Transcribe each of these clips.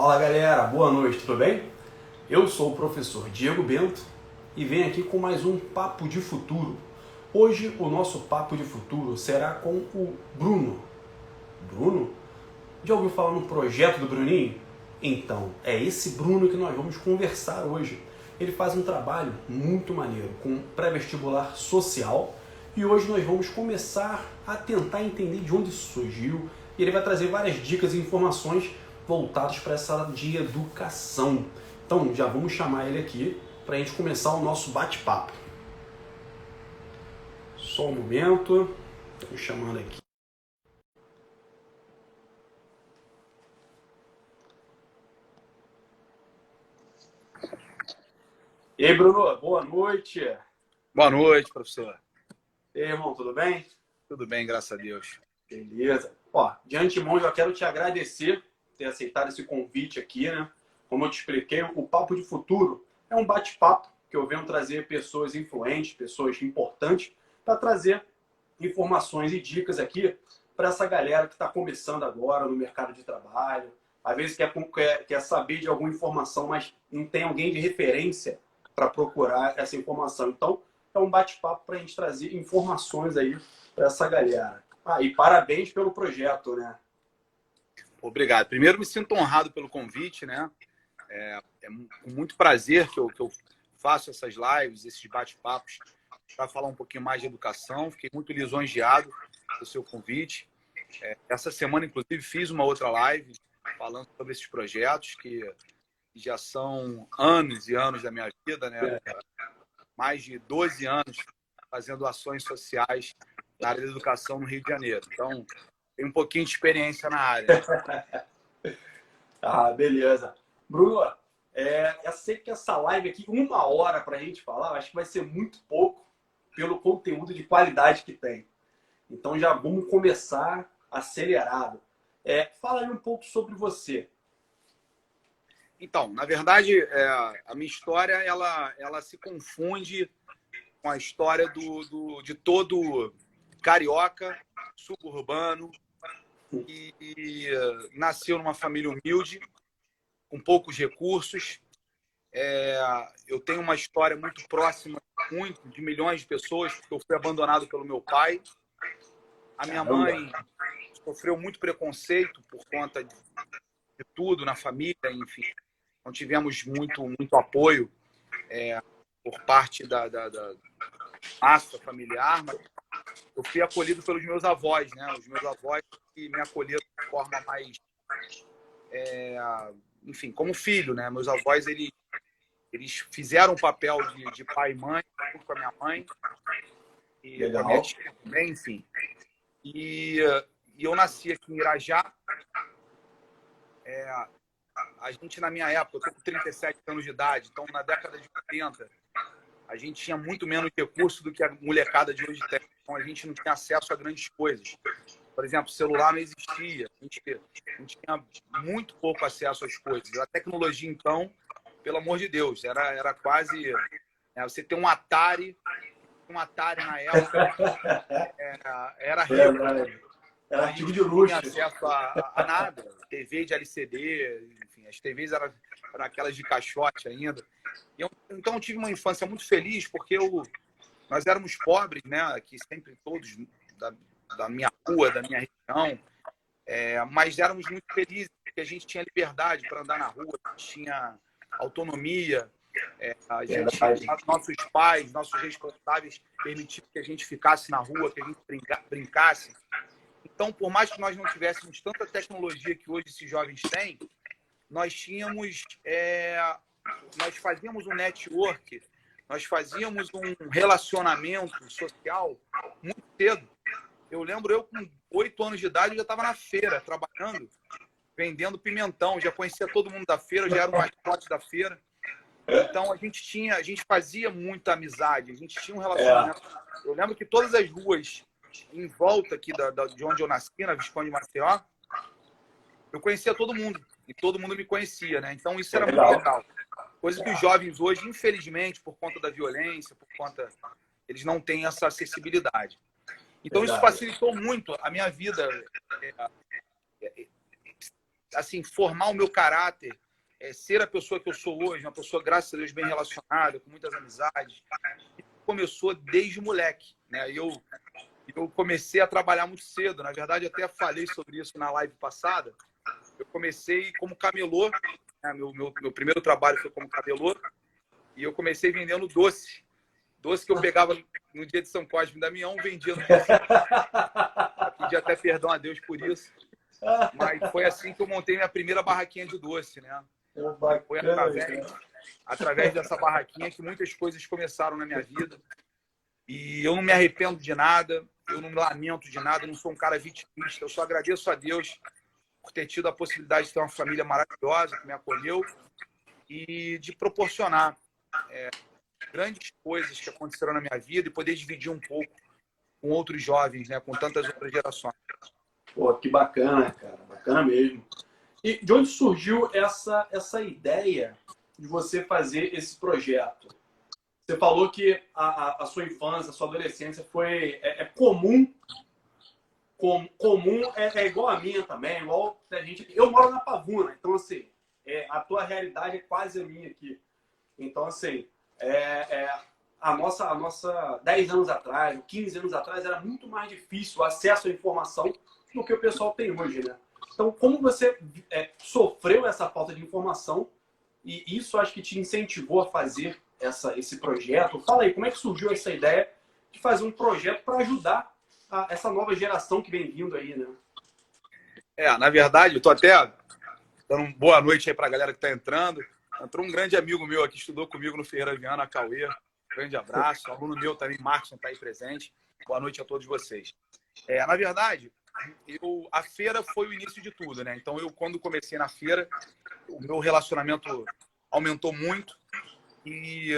Fala galera, boa noite, tudo bem? Eu sou o professor Diego Bento e venho aqui com mais um Papo de Futuro. Hoje o nosso Papo de Futuro será com o Bruno. Bruno? Já ouviu falar no projeto do Bruninho? Então, é esse Bruno que nós vamos conversar hoje. Ele faz um trabalho muito maneiro com pré-vestibular social e hoje nós vamos começar a tentar entender de onde isso surgiu e ele vai trazer várias dicas e informações voltadas para essa área de educação. Então já vamos chamar ele aqui para a gente começar o nosso bate-papo. Só um momento, estamos chamando aqui. E aí, Bruno, boa noite. Boa noite, professor. E aí, irmão, tudo bem? Tudo bem, graças a Deus. Beleza. Ó, de antemão, já quero te agradecer ter aceitado esse convite aqui, né? Como eu te expliquei, o Papo de Futuro é um bate-papo que eu venho trazer pessoas influentes, pessoas importantes, para trazer informações e dicas aqui para essa galera que está começando agora no mercado de trabalho. Às vezes quer, quer, quer saber de alguma informação, mas não tem alguém de referência para procurar essa informação. Então, é um bate-papo para a gente trazer informações aí para essa galera. Ah, e parabéns pelo projeto, né? Obrigado. Primeiro, me sinto honrado pelo convite, né? É, é com muito prazer que eu, que eu faço essas lives, esses bate-papos, para falar um pouquinho mais de educação. Fiquei muito lisonjeado pelo seu convite. É, essa semana, inclusive, fiz uma outra live falando sobre esses projetos que já são anos e anos da minha vida, né? É. Mais de 12 anos fazendo ações sociais na área da educação no Rio de Janeiro. Então, tem um pouquinho de experiência na área. ah, beleza. Bruno, é, eu sei que essa live aqui, uma hora para a gente falar, acho que vai ser muito pouco pelo conteúdo de qualidade que tem. Então já vamos começar acelerado. É, fala aí um pouco sobre você. Então, na verdade, é, a minha história ela, ela se confunde com a história do, do, de todo carioca, suburbano, e, e uh, nasceu numa família humilde, com poucos recursos. É, eu tenho uma história muito próxima, muito, de milhões de pessoas, porque eu fui abandonado pelo meu pai. A minha mãe sofreu muito preconceito por conta de, de tudo na família, enfim não tivemos muito, muito apoio é, por parte da, da, da, massa familiar, mas eu fui acolhido pelos meus avós, né? Os meus avós que me acolheram de forma mais, é, enfim, como filho, né? Meus avós, eles, eles fizeram o papel de, de pai e mãe, junto com a minha mãe, e Legal. a minha tia também, enfim. E, e eu nasci aqui em Irajá, é, a gente, na minha época, eu tô com 37 anos de idade, então na década de 80, a gente tinha muito menos recurso do que a molecada de hoje tem. Então a gente não tinha acesso a grandes coisas. Por exemplo, celular não existia. A gente, a gente tinha muito pouco acesso às coisas. A tecnologia, então, pelo amor de Deus, era, era quase. É, você ter um Atari, um Atari na época, era, era rico. Era artigo de luxo. Não tinha acesso a, a, nada. TV de LCD, enfim, as TVs eram, eram aquelas de caixote ainda. Eu, então eu tive uma infância muito feliz, porque eu, nós éramos pobres, né? Aqui sempre todos da, da minha rua, da minha região, é, mas éramos muito felizes, porque a gente tinha liberdade para andar na rua, tinha autonomia, é, a gente, nossos pais, nossos responsáveis permitiam que a gente ficasse na rua, que a gente brinca, brincasse. Então, por mais que nós não tivéssemos tanta tecnologia que hoje esses jovens têm, nós tínhamos, é, nós fazíamos um network, nós fazíamos um relacionamento social muito cedo. Eu lembro, eu com oito anos de idade, já estava na feira, trabalhando, vendendo pimentão. Já conhecia todo mundo da feira, já era o mascote da feira. Então a gente tinha, a gente fazia muita amizade, a gente tinha um relacionamento. É. Eu lembro que todas as ruas em volta aqui da, da, de onde eu nasci, na Visconde Maceió, eu conhecia todo mundo. E todo mundo me conhecia, né? Então isso era muito legal. Coisa que os jovens hoje, infelizmente, por conta da violência, por conta. Eles não têm essa acessibilidade. Então isso facilitou muito a minha vida. É, é, assim, formar o meu caráter, é, ser a pessoa que eu sou hoje, uma pessoa, graças a Deus, bem relacionada, com muitas amizades, começou desde moleque. Né? Eu, eu comecei a trabalhar muito cedo. Na verdade, até falei sobre isso na live passada. Eu comecei como camelô. Né? Meu, meu, meu primeiro trabalho foi como camelô. E eu comecei vendendo doce. Doce que eu pegava no dia de São Cosme e Damião, vendia no Pedi até perdão a Deus por isso. Mas foi assim que eu montei minha primeira barraquinha de doce, né? Foi através, através dessa barraquinha que muitas coisas começaram na minha vida. E eu não me arrependo de nada, eu não me lamento de nada, eu não sou um cara vitimista. Eu só agradeço a Deus por ter tido a possibilidade de ter uma família maravilhosa que me acolheu e de proporcionar é, grandes coisas que aconteceram na minha vida e poder dividir um pouco com outros jovens, né, com tantas outras gerações. Pô, que bacana, cara, bacana mesmo. E de onde surgiu essa, essa ideia de você fazer esse projeto? Você falou que a, a, a sua infância, a sua adolescência foi é, é comum, com, comum é, é, igual a minha também, igual a gente. Eu moro na Pavuna, então assim, é, a tua realidade é quase a minha aqui. Então assim, é, é, a nossa, a nossa 10 anos atrás, 15 anos atrás, era muito mais difícil o acesso à informação do que o pessoal tem hoje, né? Então, como você é, sofreu essa falta de informação e isso acho que te incentivou a fazer essa, esse projeto? Fala aí, como é que surgiu essa ideia de fazer um projeto para ajudar a, essa nova geração que vem vindo aí, né? É, na verdade, eu tô até dando boa noite aí para a galera que está entrando. Entrou um grande amigo meu aqui, estudou comigo no Ferreira Viana, Cauê. Grande abraço. aluno meu também, Marcos, está aí presente. Boa noite a todos vocês. É, na verdade, eu, a feira foi o início de tudo, né? Então, eu, quando comecei na feira, o meu relacionamento aumentou muito e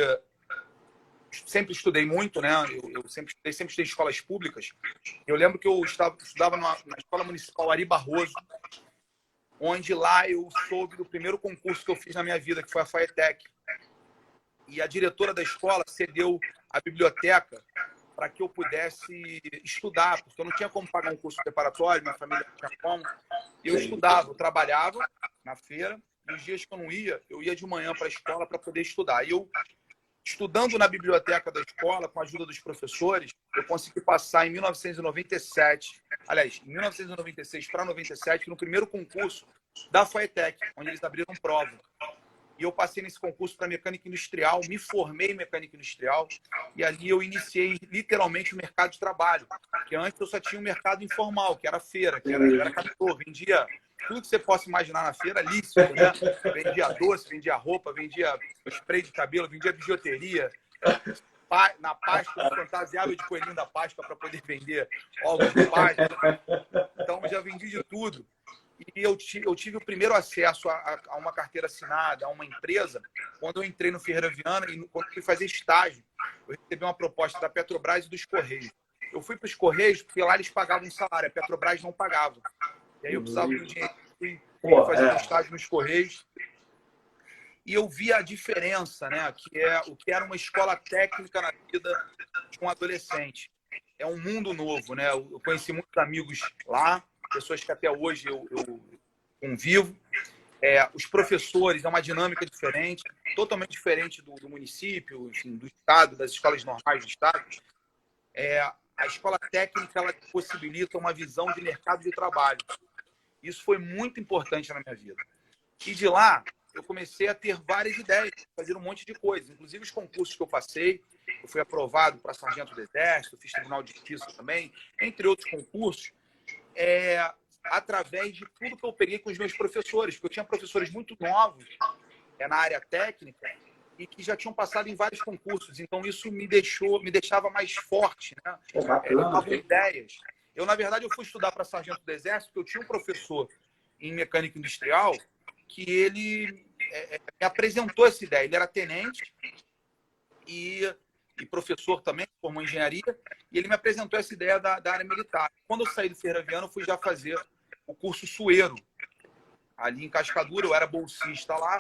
sempre estudei muito, né? Eu, eu, sempre estudei, sempre estudei em escolas públicas. Eu lembro que eu estava, estudava numa, na Escola Municipal Ari Barroso, onde lá eu soube do primeiro concurso que eu fiz na minha vida, que foi a FAETEC. E a diretora da escola cedeu a biblioteca para que eu pudesse estudar, porque eu não tinha como pagar um curso preparatório, minha família não tinha como. Eu estudava, eu trabalhava na feira, e os dias que eu não ia, eu ia de manhã para a escola para poder estudar. E eu, estudando na biblioteca da escola, com a ajuda dos professores, eu consegui passar em 1997, aliás, em 1996 para 97, no primeiro concurso da FAETEC, onde eles abriram prova. E eu passei nesse concurso para mecânica industrial, me formei em mecânica industrial e ali eu iniciei literalmente o mercado de trabalho. Porque antes eu só tinha um mercado informal, que era feira, que era, era capital, vendia tudo que você possa imaginar na feira, lícito, né? Vendia doce, vendia roupa, vendia spray de cabelo, vendia bijuteria. Na Páscoa, fantasiava de coelhinho da Páscoa para poder vender ovos de Páscoa. Então, já vendi de tudo. E eu, eu tive o primeiro acesso a, a, uma carteira assinada, a uma empresa, quando eu entrei no Ferreira Viana e quando fui fazer estágio. Eu recebi uma proposta da Petrobras e dos Correios. Eu fui para os Correios porque lá eles pagavam um salário, a Petrobras não pagava. E aí eu precisava de dinheiro, fui, fui fazer é. um estágio nos Correios. E eu vi a diferença, né? Que é o que era uma escola técnica na vida de um adolescente. É um mundo novo, né? Eu conheci muitos amigos lá, pessoas que até hoje eu, eu convivo. É, os professores, é uma dinâmica diferente, totalmente diferente do, do município, enfim, do estado, das escolas normais do estado. É, a escola técnica ela possibilita uma visão de mercado de trabalho. Isso foi muito importante na minha vida. E de lá, eu comecei a ter várias ideias, fazer um monte de coisas, inclusive os concursos que eu passei. Eu fui aprovado para sargento do Exército, fiz Tribunal de Justiça também, entre outros concursos é, através de tudo que eu peguei com os meus professores, porque eu tinha professores muito novos é, na área técnica e que já tinham passado em vários concursos. Então isso me deixou, me deixava mais forte, né? É, eu dava ideias. Eu na verdade eu fui estudar para sargento do exército, porque eu tinha um professor em mecânica industrial que ele é, é me apresentou essa ideia. Ele era tenente e e professor também, formou engenharia, e ele me apresentou essa ideia da, da área militar. Quando eu saí do Ferroviano, eu fui já fazer o curso Sueiro, ali em Cascadura, eu era bolsista lá,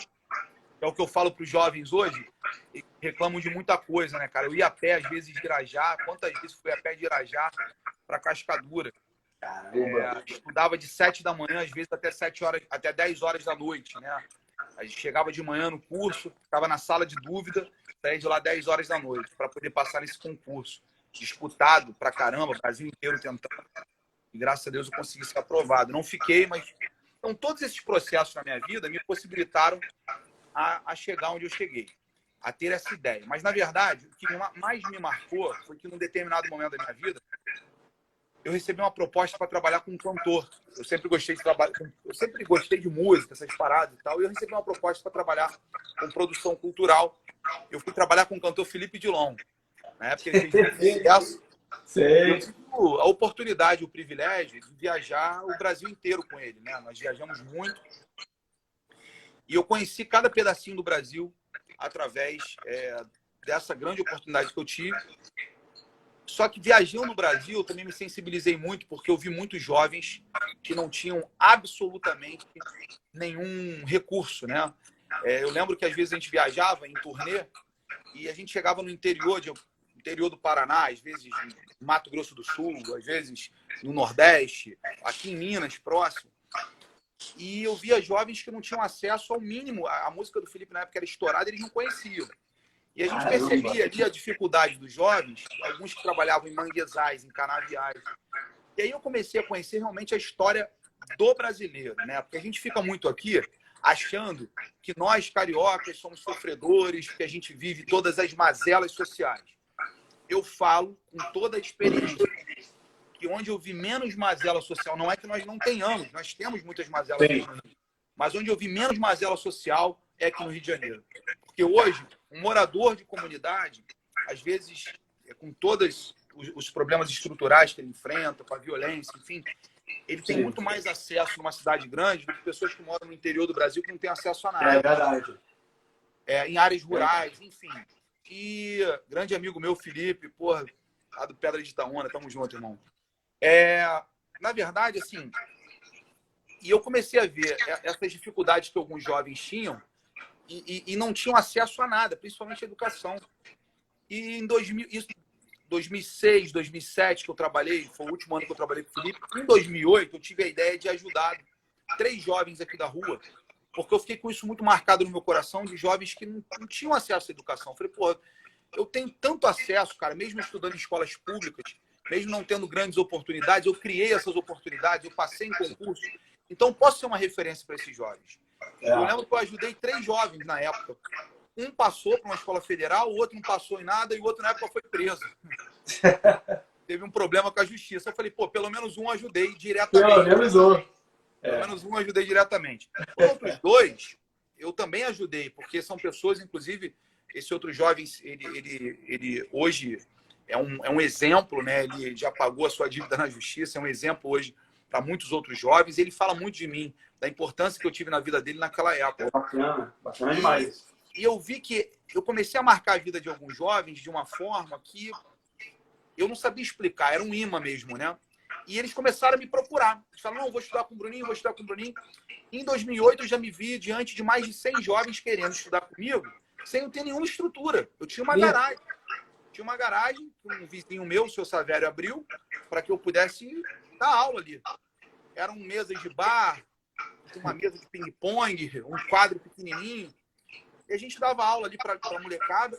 é o que eu falo para os jovens hoje, reclamam de muita coisa, né, cara? Eu ia a pé, às vezes, de Irajá, quantas vezes fui a pé de Irajá para Cascadura? É, estudava de 7 da manhã, às vezes até 7 horas, até 10 horas da noite, né? A gente chegava de manhã no curso, ficava na sala de dúvida, saía de lá 10 horas da noite para poder passar nesse concurso. Disputado pra caramba, o Brasil inteiro tentando. E graças a Deus eu consegui ser aprovado. Não fiquei, mas. Então, todos esses processos na minha vida me possibilitaram a, a chegar onde eu cheguei, a ter essa ideia. Mas, na verdade, o que mais me marcou foi que, num determinado momento da minha vida, eu recebi uma proposta para trabalhar com um cantor. Eu sempre gostei de trabalhar, eu sempre gostei de música, essas paradas e tal. E eu recebi uma proposta para trabalhar com produção cultural. Eu fui trabalhar com o cantor Felipe Dilon. Na época ele fez sucesso. Eu tive a oportunidade, o privilégio de viajar o Brasil inteiro com ele. Né? Nós viajamos muito. E eu conheci cada pedacinho do Brasil através é, dessa grande oportunidade que eu tive só que viajando no Brasil, eu também me sensibilizei muito, porque eu vi muitos jovens que não tinham absolutamente nenhum recurso, né? É, eu lembro que às vezes a gente viajava em turnê e a gente chegava no interior, de, interior do Paraná, às vezes no Mato Grosso do Sul, às vezes no Nordeste, aqui em Minas, próximo. E eu via jovens que não tinham acesso ao mínimo. A música do Felipe na época era estourada, eles não conheciam. E a gente percebia ali a dificuldade dos jovens, alguns que trabalhavam em manguezais, em canaviais. E aí eu comecei a conhecer realmente a história do brasileiro, né? Porque a gente fica muito aqui achando que nós cariocas somos sofredores, que a gente vive todas as mazelas sociais. Eu falo com toda a experiência que onde eu vi menos mazela social, não é que nós não tenhamos, nós temos muitas mazelas, mas onde eu vi menos mazela social é aqui no Rio de Janeiro. Porque hoje um morador de comunidade, às vezes, é, com todos os problemas estruturais que ele enfrenta, com a violência, enfim, ele tem Sim. muito mais acesso numa cidade grande do que pessoas que moram no interior do Brasil que não têm acesso a nada. É verdade. É, em áreas rurais, enfim. E grande amigo meu, Felipe, porra, lá do Pedra de Itaúna, tamo junto, irmão. É, na verdade, assim, e eu comecei a ver essas dificuldades que alguns jovens tinham e, e, não tinham acesso a nada, principalmente a educação. E em 2000, isso, 2006, 2007 que eu trabalhei, foi o último ano que eu trabalhei com o Felipe. Em 2008 eu tive a ideia de ajudar três jovens aqui da rua, porque eu fiquei com isso muito marcado no meu coração de jovens que não, não tinham acesso à educação. Eu falei, pô, eu tenho tanto acesso, cara, mesmo estudando em escolas públicas, mesmo não tendo grandes oportunidades, eu criei essas oportunidades, eu passei em concurso. Então, posso ser uma referência para esses jovens. É. Eu lembro que eu ajudei três jovens na época. Um passou para uma escola federal, o outro não passou em nada e o outro na época foi preso. Teve um problema com a justiça. Eu falei, pô, pelo menos um ajudei diretamente. Pelo menos um. Pelo é. menos um ajudei diretamente. Os outros dois, eu também ajudei, porque são pessoas, inclusive, esse outro jovem, ele, ele, ele hoje é um, é um exemplo, né? Ele já pagou a sua dívida na justiça, é um exemplo hoje para muitos outros jovens. Ele fala muito de mim, da importância que eu tive na vida dele naquela época. É bacana, bacana demais. E, e eu vi que eu comecei a marcar a vida de alguns jovens de uma forma que eu não sabia explicar, era um imã mesmo, né? E eles começaram a me procurar. Eles falaram, não, vou estudar com o Bruninho, vou estudar com o Bruninho. Em 2008, eu já me vi diante de mais de 100 jovens querendo estudar comigo, sem eu ter nenhuma estrutura. Eu tinha uma garagem. Tinha uma garagem que um vizinho meu, o seu Savério, abriu para que eu pudesse dar aula ali. Eram mesas de bar, uma mesa de ping-pong, um quadro pequenininho. E a gente dava aula ali para a molecada,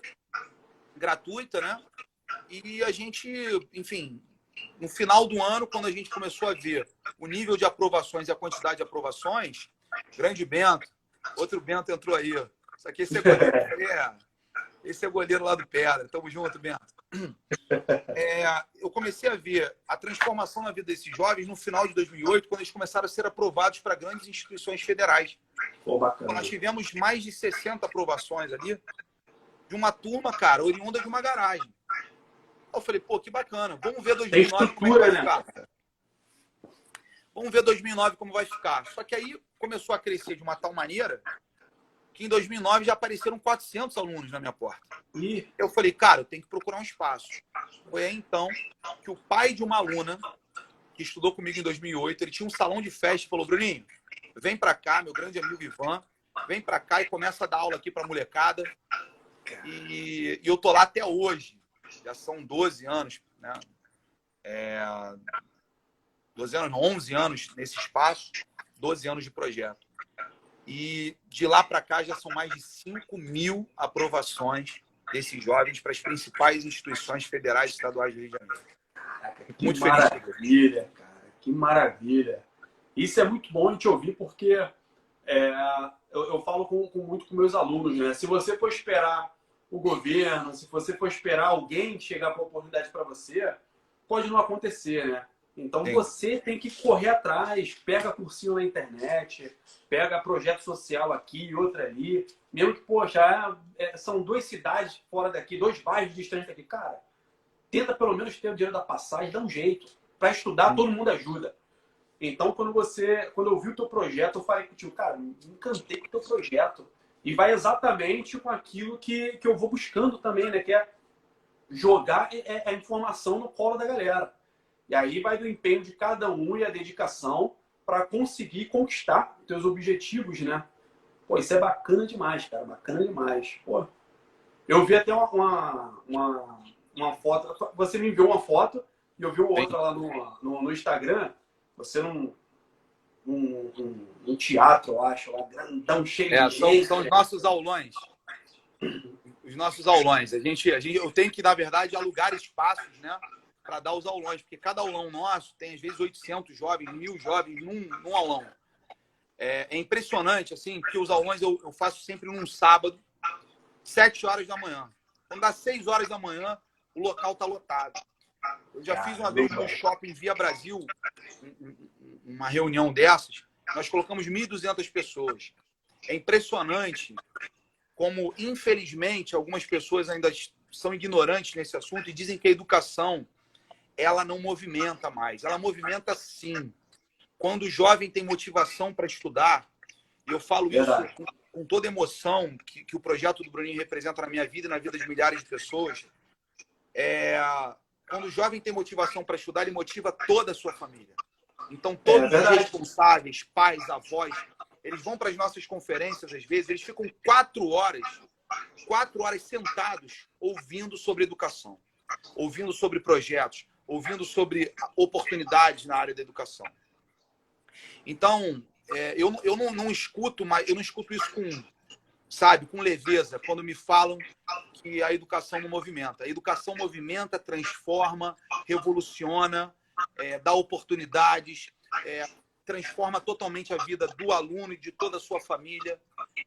gratuita, né? E a gente, enfim, no final do ano, quando a gente começou a ver o nível de aprovações e a quantidade de aprovações, grande Bento, outro Bento entrou aí. Isso aqui é é, esse é goleiro lá do Pedra. Tamo junto, Bento. É, eu comecei a ver a transformação na vida desses jovens no final de 2008, quando eles começaram a ser aprovados para grandes instituições federais. Pô, então, nós tivemos mais de 60 aprovações ali, de uma turma, cara, oriunda de uma garagem. Eu falei, pô, que bacana. Vamos ver 2009 como é vai né? ficar. Vamos ver 2009 como vai ficar. Só que aí começou a crescer de uma tal maneira que em 2009 já apareceram 400 alunos na minha porta. E eu falei, cara, eu tenho que procurar um espaço. Foi aí então que o pai de uma aluna que estudou comigo em 2008, ele tinha um salão de festa e falou: Bruninho, vem para cá, meu grande amigo Ivan, vem para cá e começa a dar aula aqui para molecada. E, e, eu tô lá até hoje. Já são 12 anos, né? É, 12 anos, 11 anos nesse espaço, 12 anos de projeto. E de lá para cá já são mais de 5 mil aprovações desses jovens para as principais instituições federais e estaduais do Rio de Janeiro. que muito maravilha, feliz. cara. Que maravilha. Isso é muito bom de ouvir porque é, eu, eu, falo com, com, muito com meus alunos, né? Se você for esperar o governo, se você for esperar alguém chegar com a oportunidade para você, pode não acontecer, né? Então Sim. você tem que correr atrás, pega cursinho na internet, pega projeto social aqui e outro ali. Mesmo que, poxa, é, são duas cidades fora daqui, dois bairros distantes daqui. Cara, tenta pelo menos ter o dinheiro da passagem, dá um jeito. Para estudar, todo mundo ajuda. Então, quando você, quando eu vi o teu projeto, eu falei contigo, cara, me encantei com o teu projeto. E vai exatamente com aquilo que, que eu vou buscando também, né? Que é jogar a informação no colo da galera. E aí vai do empenho de cada um e a dedicação para conseguir conquistar os teus objetivos, né? Pô, isso é bacana demais, cara. Bacana demais. Pô, eu vi até uma, uma, uma, foto. Você me enviou uma foto e eu vi outra lá no, no, no Instagram. Você num, num, num, num, teatro, eu acho, lá grandão, cheio é, de são, gente. São os nossos aulões. Os nossos aulões. A gente, a gente, eu tenho que, na verdade, alugar espaços, né? Para dar os aulões, porque cada aulão nosso tem, às vezes, 800 jovens, mil jovens num, num aulão. É, é, impressionante, assim, que os aulões eu, eu, faço sempre num sábado, 7 horas da manhã. Quando dá 6 horas da manhã, o local está lotado. Eu já fiz uma vez no shopping Via Brasil, uma reunião dessas, nós colocamos 1.200 pessoas. É impressionante como, infelizmente, algumas pessoas ainda são ignorantes nesse assunto e dizem que a educação ela não movimenta mais. Ela movimenta sim quando o jovem tem motivação para estudar, e eu falo Verdade. isso com, com, toda emoção que, que, o projeto do Bruninho representa na minha vida e na vida de milhares de pessoas, é, quando o jovem tem motivação para estudar, ele motiva toda a sua família. Então, todos é os responsáveis, pais, avós, eles vão para as nossas conferências, às vezes, eles ficam quatro horas, quatro horas sentados, ouvindo sobre educação, ouvindo sobre projetos, ouvindo sobre oportunidades na área da educação. Então, é, eu, eu não, não escuto, mas eu não escuto isso com, sabe, com leveza, quando me falam que a educação não movimenta. A educação movimenta, transforma, revoluciona, é, dá oportunidades, é, transforma totalmente a vida do aluno e de toda a sua família.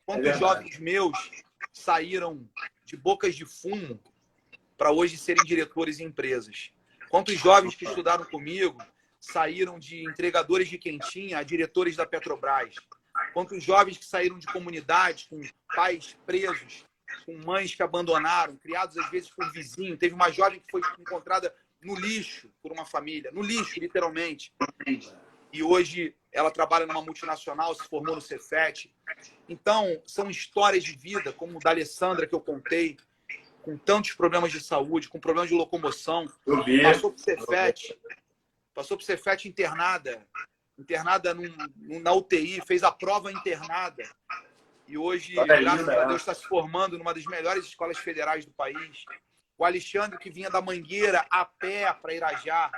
Quantos é jovens meus saíram de bocas de fumo para hoje serem diretores em empresas? Quantos jovens que estudaram comigo saíram de entregadores de quentinha a diretores da Petrobras. Quantos jovens que saíram de comunidades com pais presos, com mães que abandonaram, criados às vezes por vizinho. Teve uma jovem que foi encontrada no lixo por uma família, no lixo, literalmente. E hoje ela trabalha numa multinacional, se formou no Cefet. Então, são histórias de vida, como o da Alessandra que eu contei, com tantos problemas de saúde, com problemas de locomoção. Passou por Cefet, passou por Cefet internada, internada num, num, na UTI, fez a prova internada. E hoje, tá graças a Deus, está se formando numa das melhores escolas federais do país. O Alexandre, que vinha da Mangueira a pé para Irajá,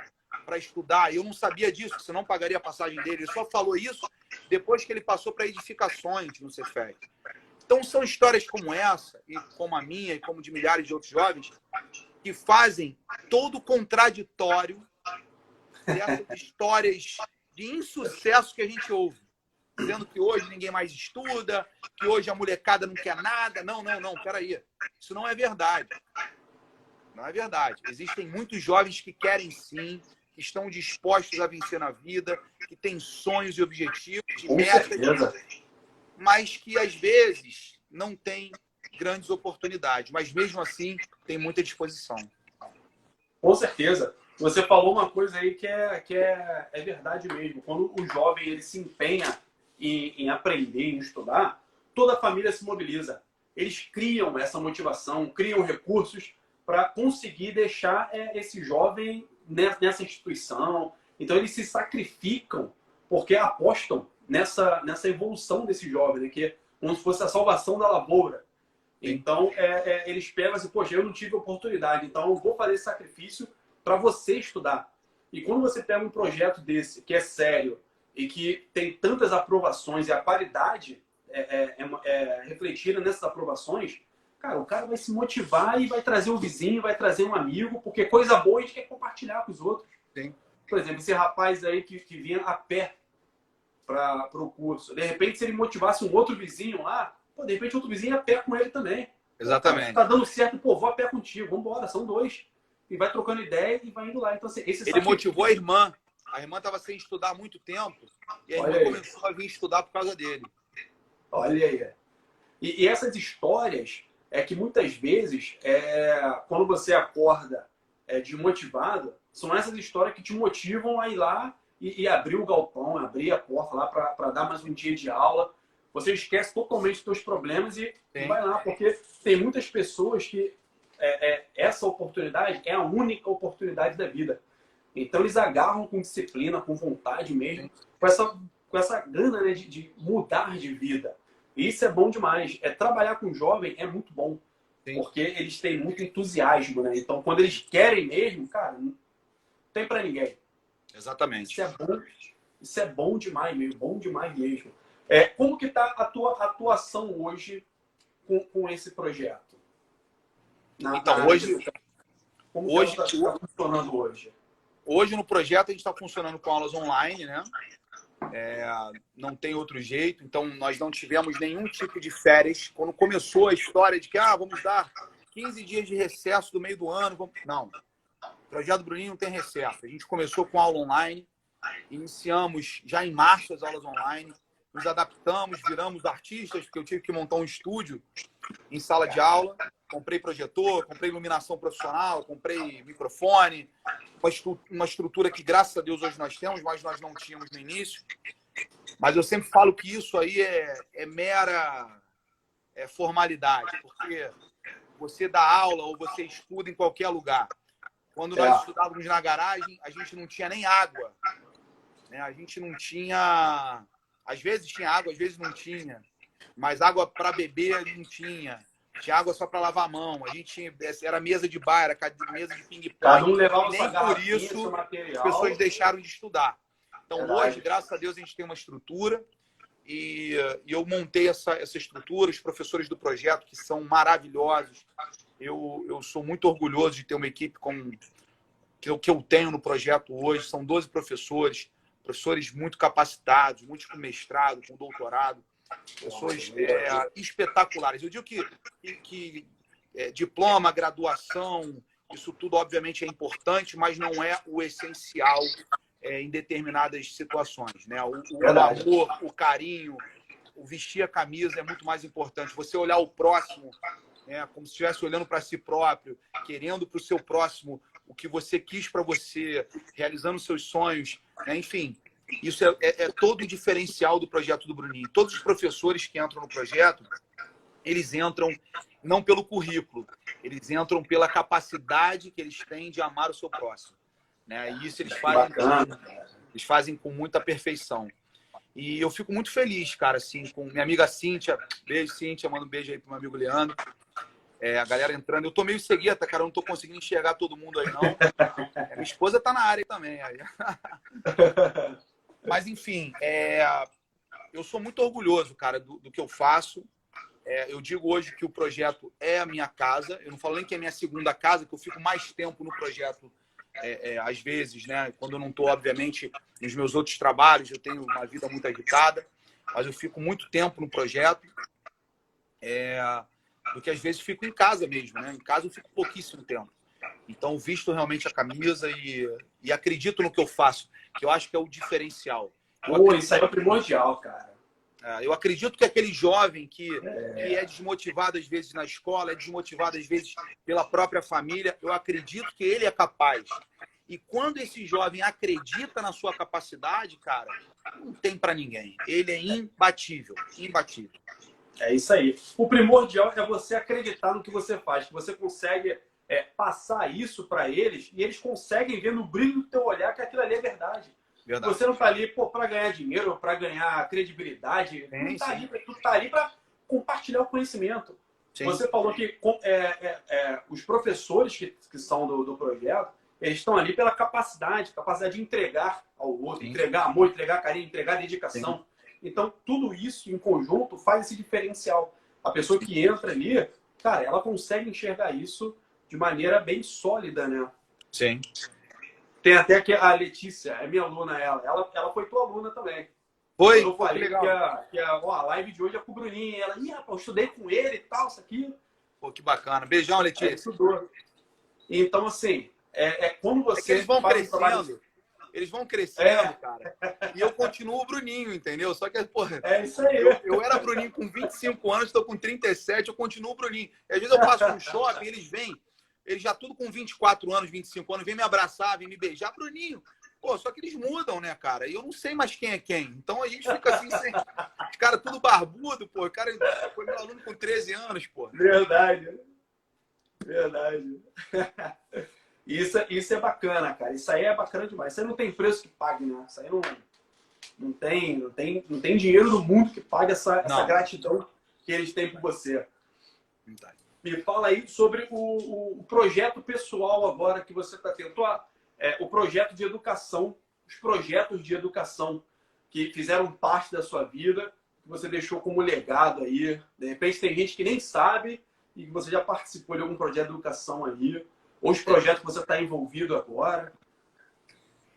para estudar. Eu não sabia disso, senão pagaria a passagem dele. Ele só falou isso depois que ele passou para edificações no Cefet. Então, são histórias como essa, e como a minha, e como de milhares de outros jovens, que fazem todo o contraditório dessas histórias de insucesso que a gente ouve. Dizendo que hoje ninguém mais estuda, que hoje a molecada não quer nada. Não, não, não, peraí. Isso não é verdade. Não é verdade. Existem muitos jovens que querem sim, que estão dispostos a vencer na vida, que têm sonhos e objetivos, de metas, mas que às vezes não têm grandes oportunidades. Mas mesmo assim, tem muita disposição. Com certeza. Você falou uma coisa aí que é, que é, é verdade mesmo. Quando o jovem ele se empenha em, em aprender, em estudar, toda a família se mobiliza. Eles criam essa motivação, criam recursos para conseguir deixar é, esse jovem nessa instituição. Então, eles se sacrificam porque apostam nessa, nessa evolução desse jovem, né? que é como se fosse a salvação da lavoura. Então, é, é, eles pegam assim, poxa, eu não tive oportunidade, então eu vou fazer esse sacrifício para você estudar. E quando você pega um projeto desse, que é sério e que tem tantas aprovações e a qualidade é, é, é, é refletida nessas aprovações, cara, o cara vai se motivar e vai trazer um vizinho, vai trazer um amigo, porque coisa boa a gente quer compartilhar com os outros. Sim. Por exemplo, esse rapaz aí que, que vinha a pé para o curso, de repente, se ele motivasse um outro vizinho lá, pô, de repente outro vizinho ia a pé com ele também. Exatamente. Tá dando certo, pô, vou a pé contigo, vamos embora, são dois. E vai trocando ideia e vai indo lá. Então, assim, esse Ele motivou a irmã. A irmã estava sem estudar há muito tempo e a irmã começou a vir estudar por causa dele. Olha aí. E, e, essas histórias é que muitas vezes, é, quando você acorda é, desmotivado, são essas histórias que te motivam a ir lá e, e abrir o galpão, abrir a porta lá para dar mais um dia de aula. Você esquece totalmente os seus problemas e, e vai lá, porque tem muitas pessoas que é, é, essa oportunidade é a única oportunidade da vida. Então eles agarram com disciplina, com vontade mesmo, com essa, com essa gana né, de, de mudar de vida. E isso é bom demais. É trabalhar com jovem é muito bom. Sim. Porque eles têm muito entusiasmo, né? Então, quando eles querem mesmo, cara, não tem para ninguém. Exatamente. Isso é bom, isso é bom demais mesmo, bom demais mesmo. É, como que tá a tua atuação hoje com, com esse projeto? Na, então, na hoje, como hoje está tá funcionando hoje? Hoje no projeto a gente está funcionando com aulas online, né? É, não tem outro jeito, então nós não tivemos nenhum tipo de férias. Quando começou a história de que ah, vamos dar 15 dias de recesso do meio do ano, vamos... não. O projeto Bruninho não tem recesso. A gente começou com aula online, iniciamos já em março as aulas online, nos adaptamos, viramos artistas, porque eu tive que montar um estúdio em sala de aula. Comprei projetor, comprei iluminação profissional, comprei microfone, uma estrutura que, graças a Deus, hoje nós temos, mas nós não tínhamos no início. Mas eu sempre falo que isso aí é, é mera é formalidade, porque você dá aula ou você estuda em qualquer lugar. Quando nós é. estudávamos na garagem, a gente não tinha nem água. Né? A gente não tinha. Às vezes tinha água, às vezes não tinha. Mas água para beber não tinha. Tinha água só para lavar a mão. A gente tinha, era mesa de bar, era mesa de ping-pong. Nem por isso as pessoas deixaram de estudar. Então, Verdade. hoje, graças a Deus, a gente tem uma estrutura e, e, eu montei essa, essa estrutura. Os professores do projeto, que são maravilhosos. Eu, eu sou muito orgulhoso de ter uma equipe como que eu, que eu tenho no projeto hoje. São 12 professores, professores muito capacitados, muitos com mestrado, com doutorado pessoas é, espetaculares. Eu digo que, que é, diploma, graduação, isso tudo obviamente é importante, mas não é o essencial é, em determinadas situações. Né? O, o amor, o carinho, o vestir a camisa é muito mais importante. Você olhar o próximo, né, como se estivesse olhando para si próprio, querendo para o seu próximo o que você quis para você, realizando seus sonhos, né? enfim. Isso é, é, é, todo o diferencial do projeto do Bruninho. Todos os professores que entram no projeto, eles entram não pelo currículo, eles entram pela capacidade que eles têm de amar o seu próximo. Né? E isso eles fazem, eles fazem com muita perfeição. E eu fico muito feliz, cara, assim, com minha amiga Cíntia. Beijo, Cíntia. Manda um beijo aí pro meu amigo Leandro. É, a galera entrando. Eu tô meio cegueta, cara. Eu não tô conseguindo enxergar todo mundo aí, não. É, minha esposa tá na área também. Aí. Mas, enfim, é, eu sou muito orgulhoso, cara, do, do que eu faço. É, eu digo hoje que o projeto é a minha casa. Eu não falo nem que é a minha segunda casa, que eu fico mais tempo no projeto, é, é, às vezes, né? Quando eu não estou, obviamente, nos meus outros trabalhos, eu tenho uma vida muito agitada, mas eu fico muito tempo no projeto. É, do que às vezes fico em casa mesmo, né? Em casa eu fico pouquíssimo tempo. Então, visto realmente a camisa e, e acredito no que eu faço, que eu acho que é o diferencial. Pô, isso aí é primordial, cara. É, eu acredito que aquele jovem que é. que é desmotivado às vezes na escola, é desmotivado às vezes pela própria família, eu acredito que ele é capaz. E quando esse jovem acredita na sua capacidade, cara, não tem para ninguém. Ele é imbatível, imbatível. É isso aí. O primordial é você acreditar no que você faz, que você consegue é, passar isso para eles e eles conseguem ver no brilho do teu olhar que aquilo ali é verdade. Verdade. Você não está ali para ganhar dinheiro para ganhar credibilidade. Sim, não está ali, tu está ali para compartilhar o conhecimento. Sim. Você falou que é, é, é, os professores que, que são do, do projeto, eles estão ali pela capacidade, capacidade de entregar ao outro, Sim. entregar amor, entregar carinho, entregar dedicação. Sim. Então, tudo isso em conjunto faz esse diferencial. A pessoa que entra ali, cara, ela consegue enxergar isso de maneira bem sólida, né? Sim. Tem até que a Letícia, é minha aluna ela, ela, ela foi tua aluna também. Foi? Eu falei que, que, a, que a, ó, a live de hoje é com o Bruninho. Ela, ih, rapaz, eu estudei com ele e tal, isso aqui. Pô, que bacana. Beijão, Letícia. É, estudou. Então, assim, é, é como você. É eles vão crescendo. Eles vão crescendo, é. cara. E eu continuo o Bruninho, entendeu? Só que, porra. É isso aí. Eu, eu era Bruninho com 25 anos, estou com 37, eu continuo o Bruninho. E às vezes eu passo no shopping, eles vêm, eles já tudo com 24 anos, 25 anos, vêm me abraçar, vêm me beijar. Bruninho, Pô, só que eles mudam, né, cara? E eu não sei mais quem é quem. Então a gente fica assim, sem... os caras tudo barbudo, pô. O cara foi meu aluno com 13 anos, pô. Verdade. Verdade. Isso, isso é bacana, cara. Isso aí é bacana demais. Isso aí não tem preço que pague, né? Isso aí não, não, tem, não, tem, não tem dinheiro no mundo que pague essa, essa gratidão que eles têm por você. Verdade. Me fala aí sobre o, o projeto pessoal agora que você está tendo. É, o projeto de educação, os projetos de educação que fizeram parte da sua vida, que você deixou como legado aí. De repente tem gente que nem sabe e que você já participou de algum projeto de educação aí, ou os projetos que você está envolvido agora.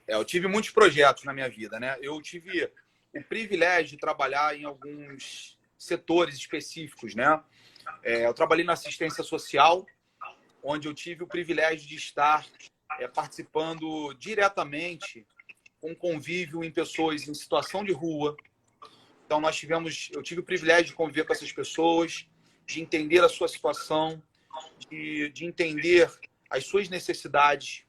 É, eu tive muitos projetos na minha vida, né? Eu tive o privilégio de trabalhar em alguns setores específicos, né? É, eu trabalhei na assistência social, onde eu tive o privilégio de estar é, participando diretamente com convívio em pessoas em situação de rua. Então nós tivemos, eu tive o privilégio de conviver com essas pessoas, de entender a sua situação, de, de entender as suas necessidades.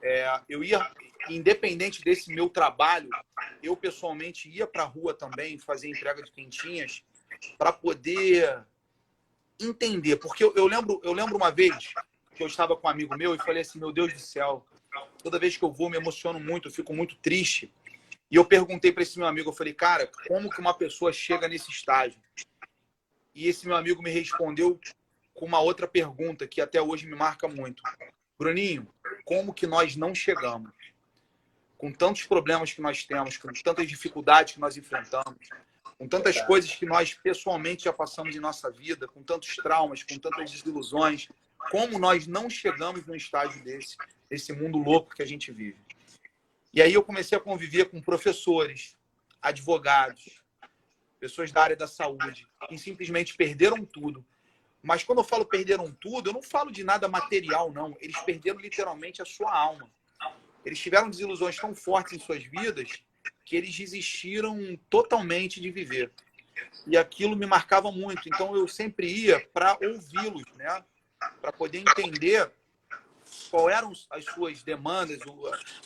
É, eu ia, independente desse meu trabalho, eu pessoalmente ia para a rua também fazer entrega de quentinhas para poder entender, porque eu, eu, lembro, eu lembro uma vez que eu estava com um amigo meu e falei assim: meu Deus do céu, toda vez que eu vou me emociono muito, eu fico muito triste. E eu perguntei para esse meu amigo, eu falei, cara, como que uma pessoa chega nesse estágio? E esse meu amigo me respondeu com uma outra pergunta que até hoje me marca muito. Bruninho, como que nós não chegamos? Com tantos problemas que nós temos, com tantas dificuldades que nós enfrentamos, com tantas coisas que nós pessoalmente já passamos em nossa vida, com tantos traumas, com tantas desilusões, como nós não chegamos num estágio desse, desse mundo louco que a gente vive. E aí eu comecei a conviver com professores, advogados, pessoas da área da saúde, que simplesmente perderam tudo. Mas quando eu falo perderam tudo, eu não falo de nada material, não. Eles perderam literalmente a sua alma. Eles tiveram desilusões tão fortes em suas vidas que eles desistiram totalmente de viver. E aquilo me marcava muito. Então eu sempre ia para ouvi-los, né? para poder entender qual eram as suas demandas,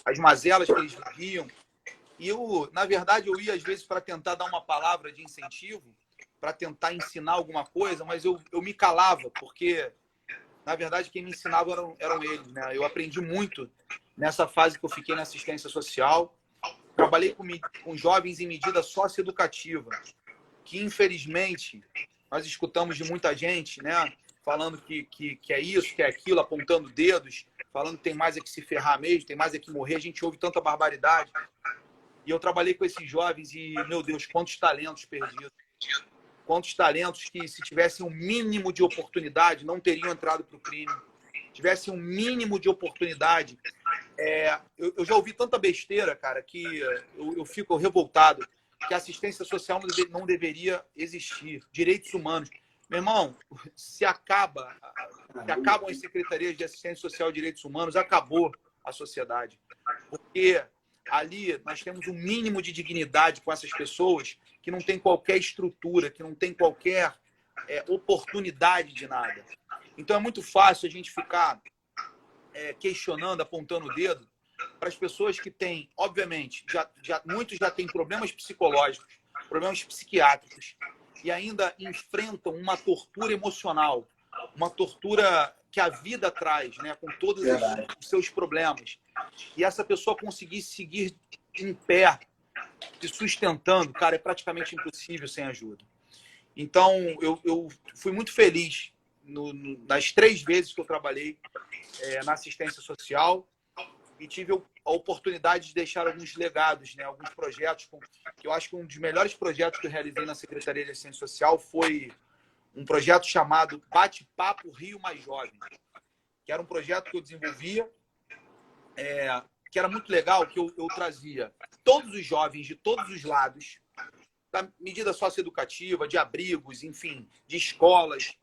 as mazelas que eles viviam. E eu, na verdade, eu ia às vezes para tentar dar uma palavra de incentivo, para tentar ensinar alguma coisa, mas eu, eu me calava, porque, na verdade, quem me ensinava eram, eram eles. Né? Eu aprendi muito nessa fase que eu fiquei na assistência social. Trabalhei com, com jovens em medida socioeducativa, que, infelizmente, nós escutamos de muita gente, né? falando que, que, que é isso, que é aquilo, apontando dedos, falando que tem mais é que se ferrar mesmo, tem mais é que morrer. A gente ouve tanta barbaridade. E eu trabalhei com esses jovens e, meu Deus, quantos talentos perdidos. Quantos talentos que, se tivessem um mínimo de oportunidade, não teriam entrado para o crime. Tivessem um mínimo de oportunidade. É, eu, eu, já ouvi tanta besteira, cara, que eu, eu fico revoltado que a assistência social não, deve, não deveria existir. Direitos humanos. Meu irmão, se acaba, se acabam as secretarias de assistência social e direitos humanos, acabou a sociedade. Porque ali nós temos um mínimo de dignidade com essas pessoas que não tem qualquer estrutura, que não tem qualquer é, oportunidade de nada. Então é muito fácil a gente ficar é, questionando, apontando o dedo para as pessoas que têm, obviamente, já, já, muitos já têm problemas psicológicos, problemas psiquiátricos, e ainda enfrentam uma tortura emocional, uma tortura que a vida traz, né, com todos os seus problemas. E essa pessoa conseguir seguir em pé, se sustentando, cara, é praticamente impossível sem ajuda. Então, eu, eu fui muito feliz no, nas três vezes que eu trabalhei é, na assistência social e tive a oportunidade de deixar alguns legados, né, alguns projetos. Eu acho que um dos melhores projetos que eu realizei na Secretaria de Assistência Social foi um projeto chamado Bate-Papo Rio Mais Jovem, que era um projeto que eu desenvolvia, é, que era muito legal, que eu, eu trazia todos os jovens de todos os lados, da medida socioeducativa, de abrigos, enfim, de escolas,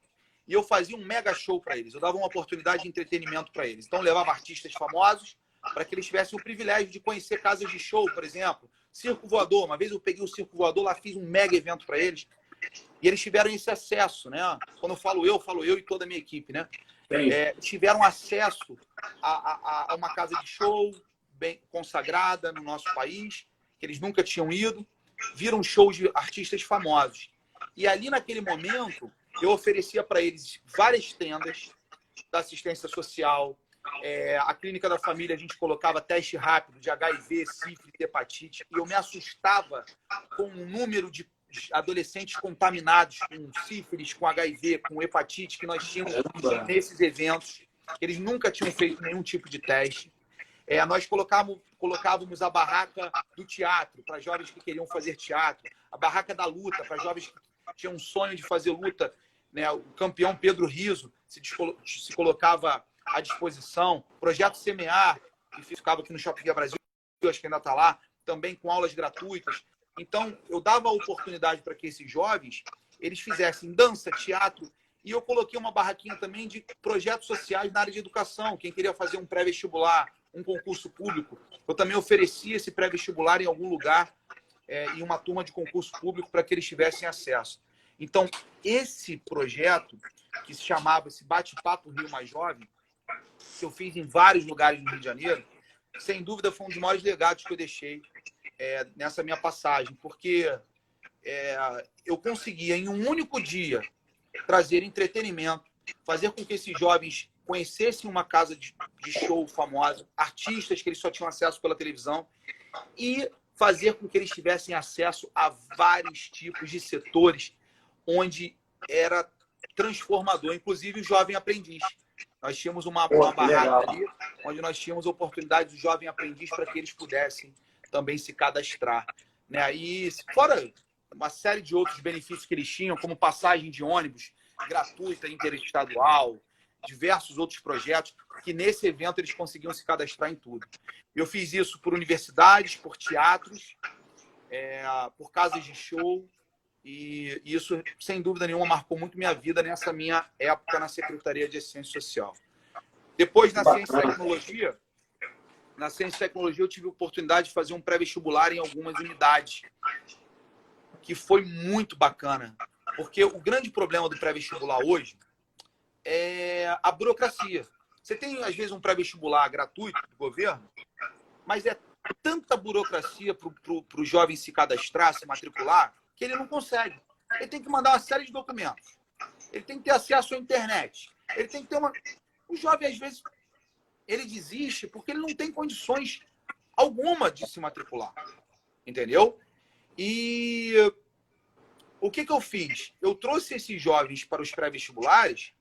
e eu fazia um mega show para eles. Eu dava uma oportunidade de entretenimento para eles. Então, levava artistas famosos para que eles tivessem o privilégio de conhecer casas de show, por exemplo. Circo Voador. Uma vez eu peguei o Circo Voador lá, fiz um mega evento para eles. E eles tiveram esse acesso, né? Quando eu falo eu, eu falo eu e toda a minha equipe, né? É, tiveram acesso a, a, a, uma casa de show bem consagrada no nosso país, que eles nunca tinham ido, viram shows de artistas famosos. E ali naquele momento, eu oferecia para eles várias tendas da assistência social. É, a clínica da família, a gente colocava teste rápido de HIV, sífilis, hepatite, e eu me assustava com o número de adolescentes contaminados com sífilis, com HIV, com hepatite que nós tínhamos nesses eventos. Eles nunca tinham feito nenhum tipo de teste. É, nós colocávamos, colocávamos a barraca do teatro para jovens que queriam fazer teatro, a barraca da luta para jovens que tinham um sonho de fazer luta né, o campeão Pedro Riso se, se colocava à disposição. Projeto Semear, que ficava aqui no Shopping Brasil, acho que ainda está lá, também com aulas gratuitas. Então, eu dava a oportunidade para que esses jovens eles fizessem dança, teatro, e eu coloquei uma barraquinha também de projetos sociais na área de educação. Quem queria fazer um pré-vestibular, um concurso público, eu também oferecia esse pré-vestibular em algum lugar, é, em uma turma de concurso público, para que eles tivessem acesso. Então, esse projeto, que se chamava esse Bate-Papo Rio Mais Jovem, que eu fiz em vários lugares no Rio de Janeiro, sem dúvida foi um dos maiores legados que eu deixei é, nessa minha passagem, porque é, eu conseguia, em um único dia, trazer entretenimento, fazer com que esses jovens conhecessem uma casa de, de show famosa, artistas que eles só tinham acesso pela televisão, e fazer com que eles tivessem acesso a vários tipos de setores onde era transformador, inclusive o jovem aprendiz. Nós tínhamos uma, uma barraca ali, onde nós tínhamos oportunidade do jovem aprendiz para que eles pudessem também se cadastrar. Né? E fora uma série de outros benefícios que eles tinham, como passagem de ônibus gratuita interestadual, diversos outros projetos, que nesse evento eles conseguiam se cadastrar em tudo. Eu fiz isso por universidades, por teatros, é, por casas de show, e isso, sem dúvida nenhuma, marcou muito minha vida nessa minha época na Secretaria de Ciência Social. Depois, na Ciência e Tecnologia, na Ciência e Tecnologia, eu tive a oportunidade de fazer um pré-vestibular em algumas unidades, que foi muito bacana. Porque o grande problema do pré-vestibular hoje é a burocracia. Você tem, às vezes, um pré-vestibular gratuito do governo, mas é tanta burocracia para o jovem se cadastrar, se matricular, que ele não consegue. Ele tem que mandar uma série de documentos. Ele tem que ter acesso à internet. Ele tem que ter uma. O jovem, às vezes, ele desiste porque ele não tem condições alguma de se matricular. Entendeu? E o que, que eu fiz? Eu trouxe esses jovens para os pré-vestibulares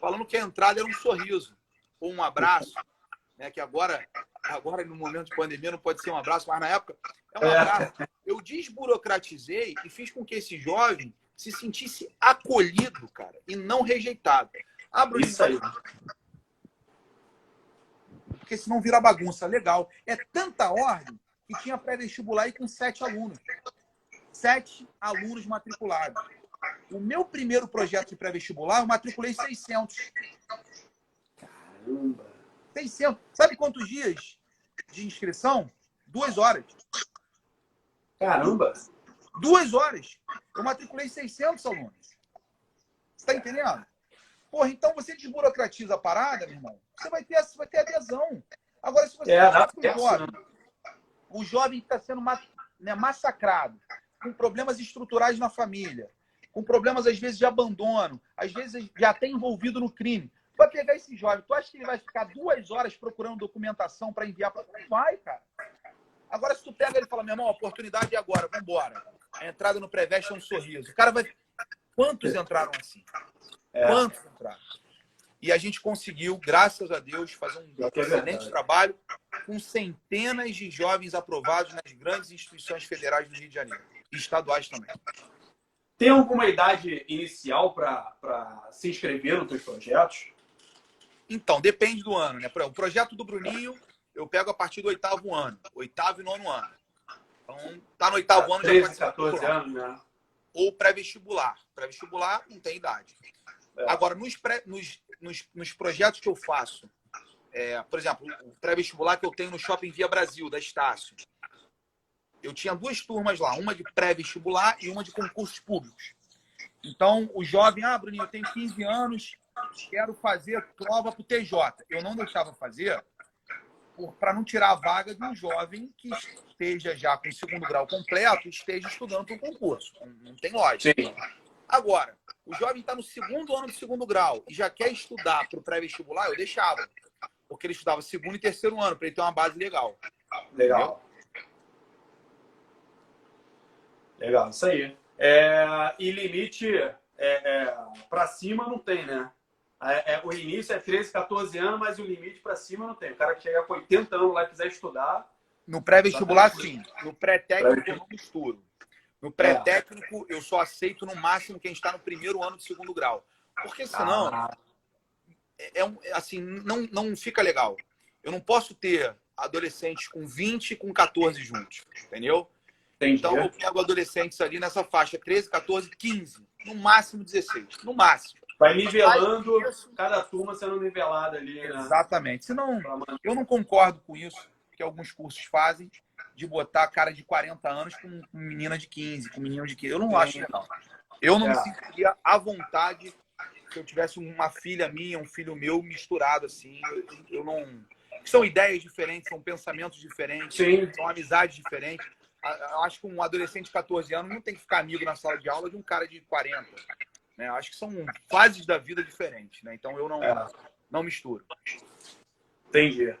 falando que a entrada era um sorriso ou um abraço, né? que agora, agora no momento de pandemia não pode ser um abraço, mas na época é um abraço. Eu desburocratizei e fiz com que esse jovem se sentisse acolhido, cara, e não rejeitado. Abra Isso aí. Porque senão vira bagunça. Legal. É tanta ordem que tinha pré-vestibular aí com sete alunos. Sete alunos matriculados. O meu primeiro projeto de pré-vestibular, eu matriculei 600. Caramba! 600. Sabe quantos dias de inscrição? Duas horas. Caramba! Duas horas. Eu matriculei 600 alunos. Você está entendendo? Porra, então você desburocratiza a parada, meu irmão, você vai ter, vai ter adesão. Agora, se você é, tá com o jovem, o jovem está sendo né, massacrado, com problemas estruturais na família, com problemas, às vezes, de abandono, às vezes já até envolvido no crime. Vai pegar esse jovem, tu acha que ele vai ficar duas horas procurando documentação para enviar para. Não vai, cara. Agora, se tu pega ele e fala, meu irmão, oportunidade é agora, vambora. A entrada no pré-veste é um sorriso. O cara vai. Quantos entraram assim? É. Quantos entraram? E a gente conseguiu, graças a Deus, fazer um é excelente trabalho com centenas de jovens aprovados nas grandes instituições federais do Rio de Janeiro e estaduais também. Tem alguma idade inicial para se inscrever nos seus projetos? Então, depende do ano, né? O projeto do Bruninho eu pego a partir do oitavo ano, oitavo e nono ano. Então, tá no oitavo ano 13, já 14 anos, né? Ou pré-vestibular. Pré-vestibular não tem idade. É. Agora, nos, pré, nos, nos, nos, projetos que eu faço, é, por exemplo, o pré-vestibular que eu tenho no Shopping Via Brasil, da Estácio, eu tinha duas turmas lá, uma de pré-vestibular e uma de concursos públicos. Então, o jovem, ah, Bruninho, eu tenho 15 anos, quero fazer prova para o TJ. Eu não deixava fazer para não tirar a vaga de um jovem que esteja já com o segundo grau completo esteja estudando para um concurso. Não tem lógica. Sim. Agora, o jovem está no segundo ano do segundo grau e já quer estudar para o pré-vestibular, eu deixava. Porque ele estudava segundo e terceiro ano, para ele ter uma base legal. Legal. Legal, isso aí. É, e limite é, é, para cima não tem, né? É, é, o início é 13, 14 anos, mas o limite para cima não tem. O cara que chega com 80 anos lá e quiser estudar. No pré-vestibular, sim. No pré-técnico, eu não misturo. No pré-técnico, eu só aceito no máximo quem está no primeiro ano do segundo grau. Porque senão, ah. é, é, assim, não, não fica legal. Eu não posso ter adolescentes com 20 e com 14 juntos, entendeu? Entendi. Então, eu pego adolescentes ali nessa faixa 13, 14, 15, no máximo 16, no máximo. Vai nivelando, cada turma sendo nivelada ali. Né? Exatamente. Senão, eu não concordo com isso que alguns cursos fazem, de botar cara de 40 anos com menina de 15, com menino de 15. Eu não acho legal. Eu não é. me sentiria à vontade se eu tivesse uma filha minha, um filho meu misturado assim. Eu, eu não. São ideias diferentes, são pensamentos diferentes, Sim. são amizades diferentes. Eu acho que um adolescente de 14 anos não tem que ficar amigo na sala de aula de um cara de 40. Né? Acho que são fases da vida diferentes, né? Então eu não, é. não misturo. Entendi.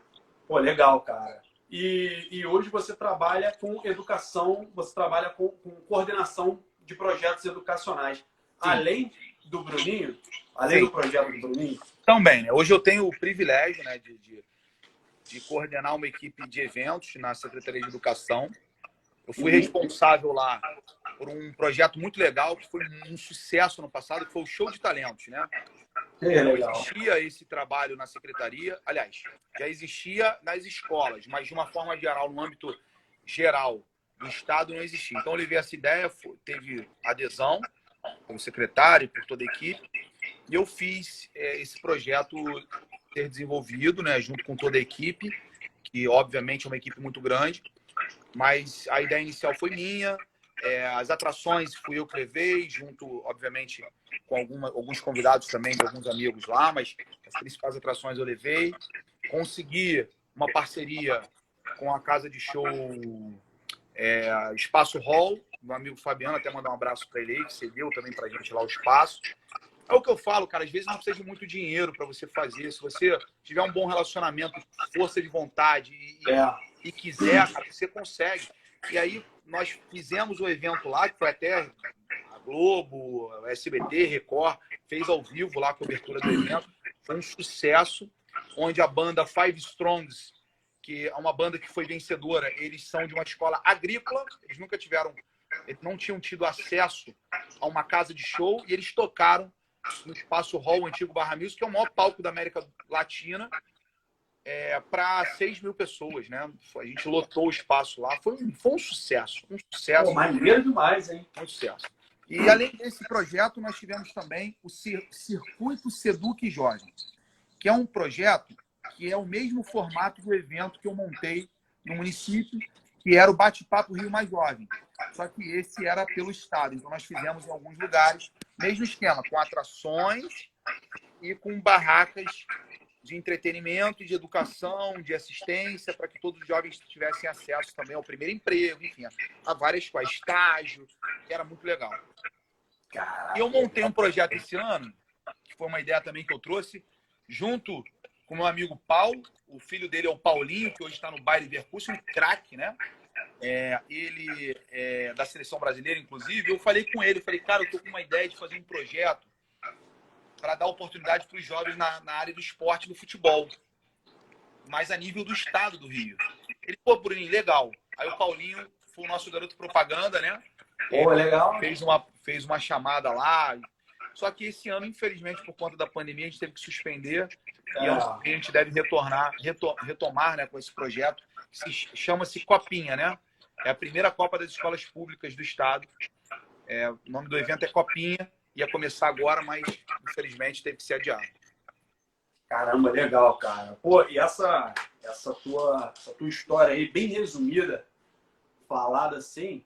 Pô, legal, cara. E, e hoje você trabalha com educação, você trabalha com, com coordenação de projetos educacionais. Sim. Além do Bruninho, além Sim. do projeto do Bruninho? Também, né? Hoje eu tenho o privilégio né, de, de, de coordenar uma equipe de eventos na Secretaria de Educação. Eu fui uhum. responsável lá por um projeto muito legal que foi um sucesso no passado, que foi o Show de Talentos, né? É, Não existia esse trabalho na secretaria, aliás, já existia nas escolas, mas de uma forma geral, no âmbito geral do Estado, não existia. Então, eu levei essa ideia, teve adesão como secretário, por toda a equipe, e eu fiz é, esse projeto ser desenvolvido, né, junto com toda a equipe, que obviamente é uma equipe muito grande, mas a ideia inicial foi minha, é, as atrações fui eu que levei, junto, obviamente, com alguma, alguns convidados também, de alguns amigos lá, mas as principais atrações eu levei. Consegui uma parceria com a casa de show é, Espaço Hall, meu amigo Fabiano, até mandar um abraço para ele aí, que cedeu também para a gente lá o espaço. É o que eu falo, cara, às vezes não precisa de muito dinheiro para você fazer. Se você tiver um bom relacionamento, força de vontade e, é. e quiser, cara, você consegue. E aí nós fizemos o evento lá, que foi até a Globo, a SBT, Record, fez ao vivo lá a cobertura do evento. Foi um sucesso, onde a banda Five Strongs, que é uma banda que foi vencedora, eles são de uma escola agrícola, eles nunca tiveram, eles não tinham tido acesso a uma casa de show, e eles tocaram no Espaço Hall, o antigo Barra Music, que é o maior palco da América Latina, é, para 6 mil pessoas, né? A gente lotou o espaço lá. Foi um, foi um sucesso. Um sucesso. Pô, maneiro demais, hein? Um sucesso. E além desse projeto, nós tivemos também o Circuito Seduc Jovem, que é um projeto que é o mesmo formato do evento que eu montei no município, que era o Bate-Papo Rio Mais Jovem. Só que esse era pelo Estado. Então, nós fizemos em alguns lugares, mesmo esquema, com atrações e com barracas de entretenimento, de educação, de assistência, para que todos os jovens tivessem acesso também ao primeiro emprego, enfim, a várias coisas, estágio, que era muito legal. E eu montei um projeto esse ano, que foi uma ideia também que eu trouxe, junto com meu amigo Paulo, o filho dele é o Paulinho, que hoje está no baile Vercurso, um craque, né? É, ele é da seleção brasileira, inclusive. Eu falei com ele, falei, cara, eu tô com uma ideia de fazer um projeto para dar oportunidade para os jovens na, na área do esporte do futebol, mas a nível do estado do Rio. Ele, pô, Bruninho, legal. Aí o Paulinho foi o nosso garoto propaganda, né? Pô, legal. Fez uma, fez uma chamada lá. Só que esse ano, infelizmente, por conta da pandemia, a gente teve que suspender. É. E a gente deve retornar, retomar né, com esse projeto, que chama-se Copinha, né? É a primeira Copa das Escolas Públicas do Estado. É, o nome do evento é Copinha. Ia começar agora, mas infelizmente teve que ser adiado. Caramba, legal, cara. Pô, e essa, essa, tua, essa tua história aí, bem resumida, falada assim,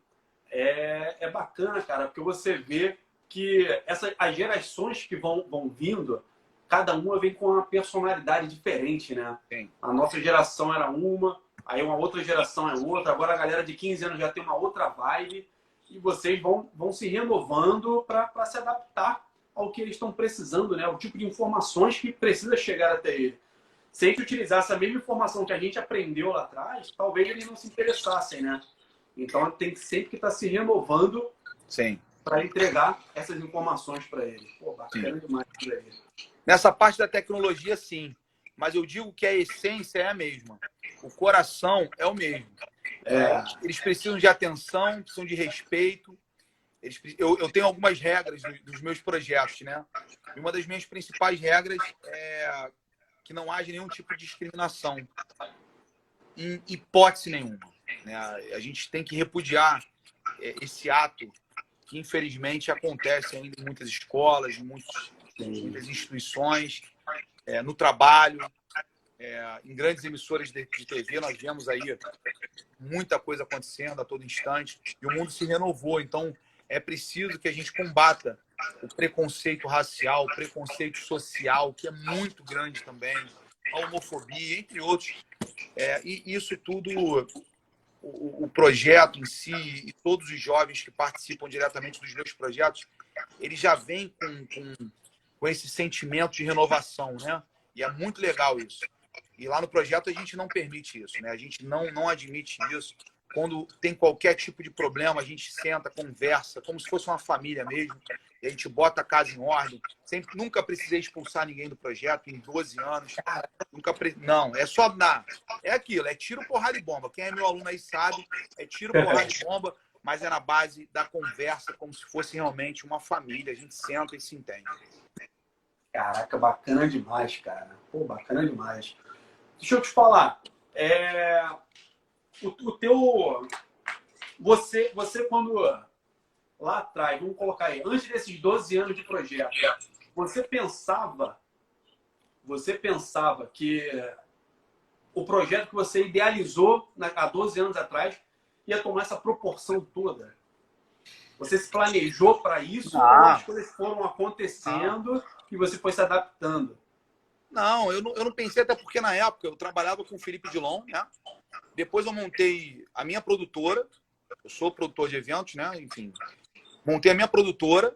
é, é bacana, cara, porque você vê que essa, as gerações que vão, vão vindo, cada uma vem com uma personalidade diferente, né? Sim. A nossa geração era uma, aí uma outra geração é outra, agora a galera de 15 anos já tem uma outra vibe e vocês vão, vão se renovando para se adaptar ao que eles estão precisando, né? O tipo de informações que precisa chegar até ele. Se a gente utilizar essa mesma informação que a gente aprendeu lá atrás, talvez eles não se interessassem, né? Então tem que sempre que estar tá se renovando para entregar essas informações para eles. Pô, bacana sim. demais Nessa parte da tecnologia, sim. Mas eu digo que a essência é a mesma. O coração é o mesmo. É, eles precisam de atenção, precisam de respeito, eles, eu, eu, tenho algumas regras dos meus projetos, né? E uma das minhas principais regras é que não haja nenhum tipo de discriminação, em hipótese nenhuma. Né? A gente tem que repudiar é, esse ato que, infelizmente, acontece ainda em muitas escolas, em muitos, muitas instituições, é, no trabalho, é, em grandes emissoras de, de, TV, nós vemos aí muita coisa acontecendo a todo instante e o mundo se renovou. Então, é preciso que a gente combata o preconceito racial, o preconceito social, que é muito grande também, a homofobia, entre outros. É, e isso tudo, o, o, projeto em si e todos os jovens que participam diretamente dos meus projetos, eles já vêm com, com, com esse sentimento de renovação, né? E é muito legal isso. E lá no projeto a gente não permite isso, né? A gente não, não admite isso. Quando tem qualquer tipo de problema, a gente senta, conversa, como se fosse uma família mesmo. E a gente bota a casa em ordem. Sempre, nunca precisei expulsar ninguém do projeto em 12 anos. Nunca pre... Não, é só dar. É aquilo, é tiro, porrada e bomba. Quem é meu aluno aí sabe, é tiro, porrada e bomba, mas é na base da conversa, como se fosse realmente uma família. A gente senta e se entende. Caraca, bacana demais, cara. Pô, bacana demais. Deixa eu te falar. É o, o teu. Você, você, quando lá atrás, vamos colocar aí, antes desses 12 anos de projeto, você pensava, você pensava que o projeto que você idealizou há 12 anos atrás ia tomar essa proporção toda? Você se planejou para isso ah. ou as coisas foram acontecendo ah. e você foi se adaptando? Não, eu não, eu não pensei até porque na época eu trabalhava com o Felipe Dilon, né? Depois eu montei a minha produtora. Eu sou produtor de eventos, né? Enfim, montei a minha produtora,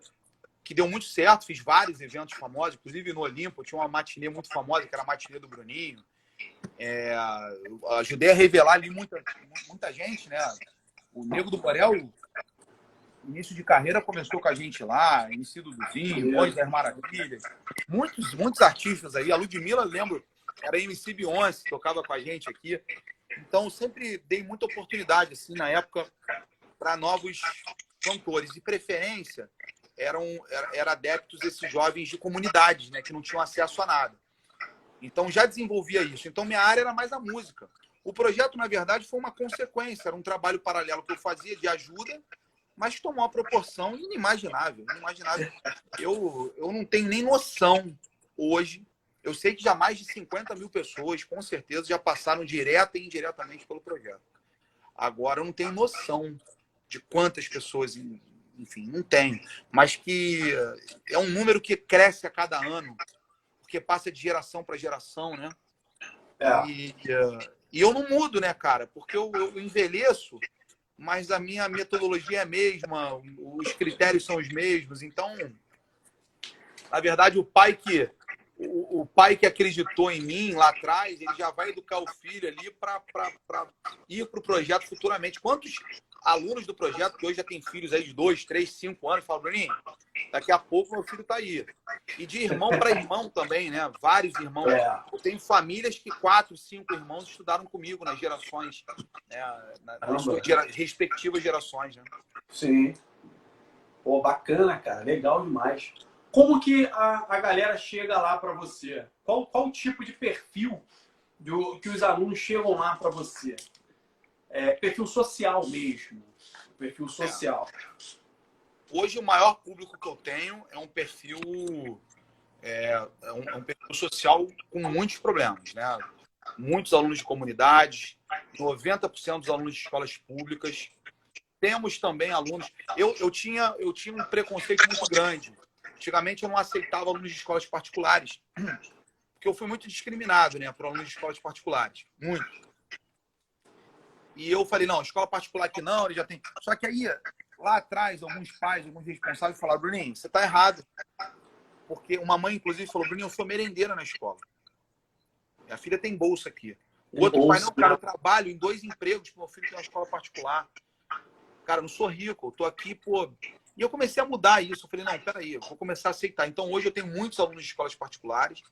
que deu muito certo. Fiz vários eventos famosos, inclusive no Olimpo. Tinha uma matinê muito famosa, que era a matinê do Bruninho. É, ajudei a revelar ali muita, muita gente, né? O Nego do Borel, início de carreira, começou com a gente lá, início do Hoje das Maravilhas. Muitos, muitos artistas aí. A Ludmilla, lembro, era MC Beyoncé, tocava com a gente aqui. Então, sempre dei muita oportunidade, assim, na época, para novos cantores. De preferência, eram era, adeptos desses jovens de comunidades, né, que não tinham acesso a nada. Então, já desenvolvia isso. Então, minha área era mais a música. O projeto, na verdade, foi uma consequência, era um trabalho paralelo que eu fazia de ajuda, mas tomou uma proporção inimaginável. inimaginável. Eu, eu não tenho nem noção hoje eu sei que já mais de 50 mil pessoas, com certeza, já passaram direta e indiretamente pelo projeto. Agora, eu não tenho noção de quantas pessoas, enfim, não tenho. Mas que é um número que cresce a cada ano, porque passa de geração para geração, né? É. E, e, eu não mudo, né, cara? Porque eu, eu envelheço, mas a minha metodologia é a mesma, os critérios são os mesmos. Então, na verdade, o pai que o, o, pai que acreditou em mim lá atrás, ele já vai educar o filho ali para ir para o projeto futuramente. Quantos alunos do projeto que hoje já tem filhos aí de dois, três, cinco anos, falam, Bruninho, daqui a pouco meu filho está aí. E de irmão para irmão também, né? Vários irmãos. É. Eu tenho famílias que quatro, cinco irmãos estudaram comigo nas gerações, né? nas suas gera... respectivas gerações, né? Sim. Pô, bacana, cara. Legal demais. Como que a, a galera chega lá para você? Qual, qual tipo de perfil do, que os alunos chegam lá para você? É, perfil social mesmo. Perfil social. É. Hoje o maior público que eu tenho é um perfil é, é, um, é um, perfil social com muitos problemas, né? Muitos alunos de comunidades, 90% dos alunos de escolas públicas. Temos também alunos. Eu, eu, tinha, eu tinha um preconceito muito grande. Antigamente eu não aceitava alunos de escolas particulares, porque eu fui muito discriminado, né, por alunos de escolas particulares, muito. E eu falei, não, escola particular que não, ele já tem. Só que aí lá atrás, alguns pais, alguns responsáveis falaram, Bruninho, você está errado. Porque uma mãe, inclusive, falou, Bruninho, eu sou merendeira na escola. Minha filha tem bolsa aqui. O outro pai, não, cara, eu trabalho em dois empregos, meu filho tem uma escola particular. Cara, eu não sou rico, eu tô aqui, pô. E eu comecei a mudar isso. Eu falei, não, peraí, eu vou começar a aceitar. Então, hoje eu tenho muitos alunos de escolas particulares,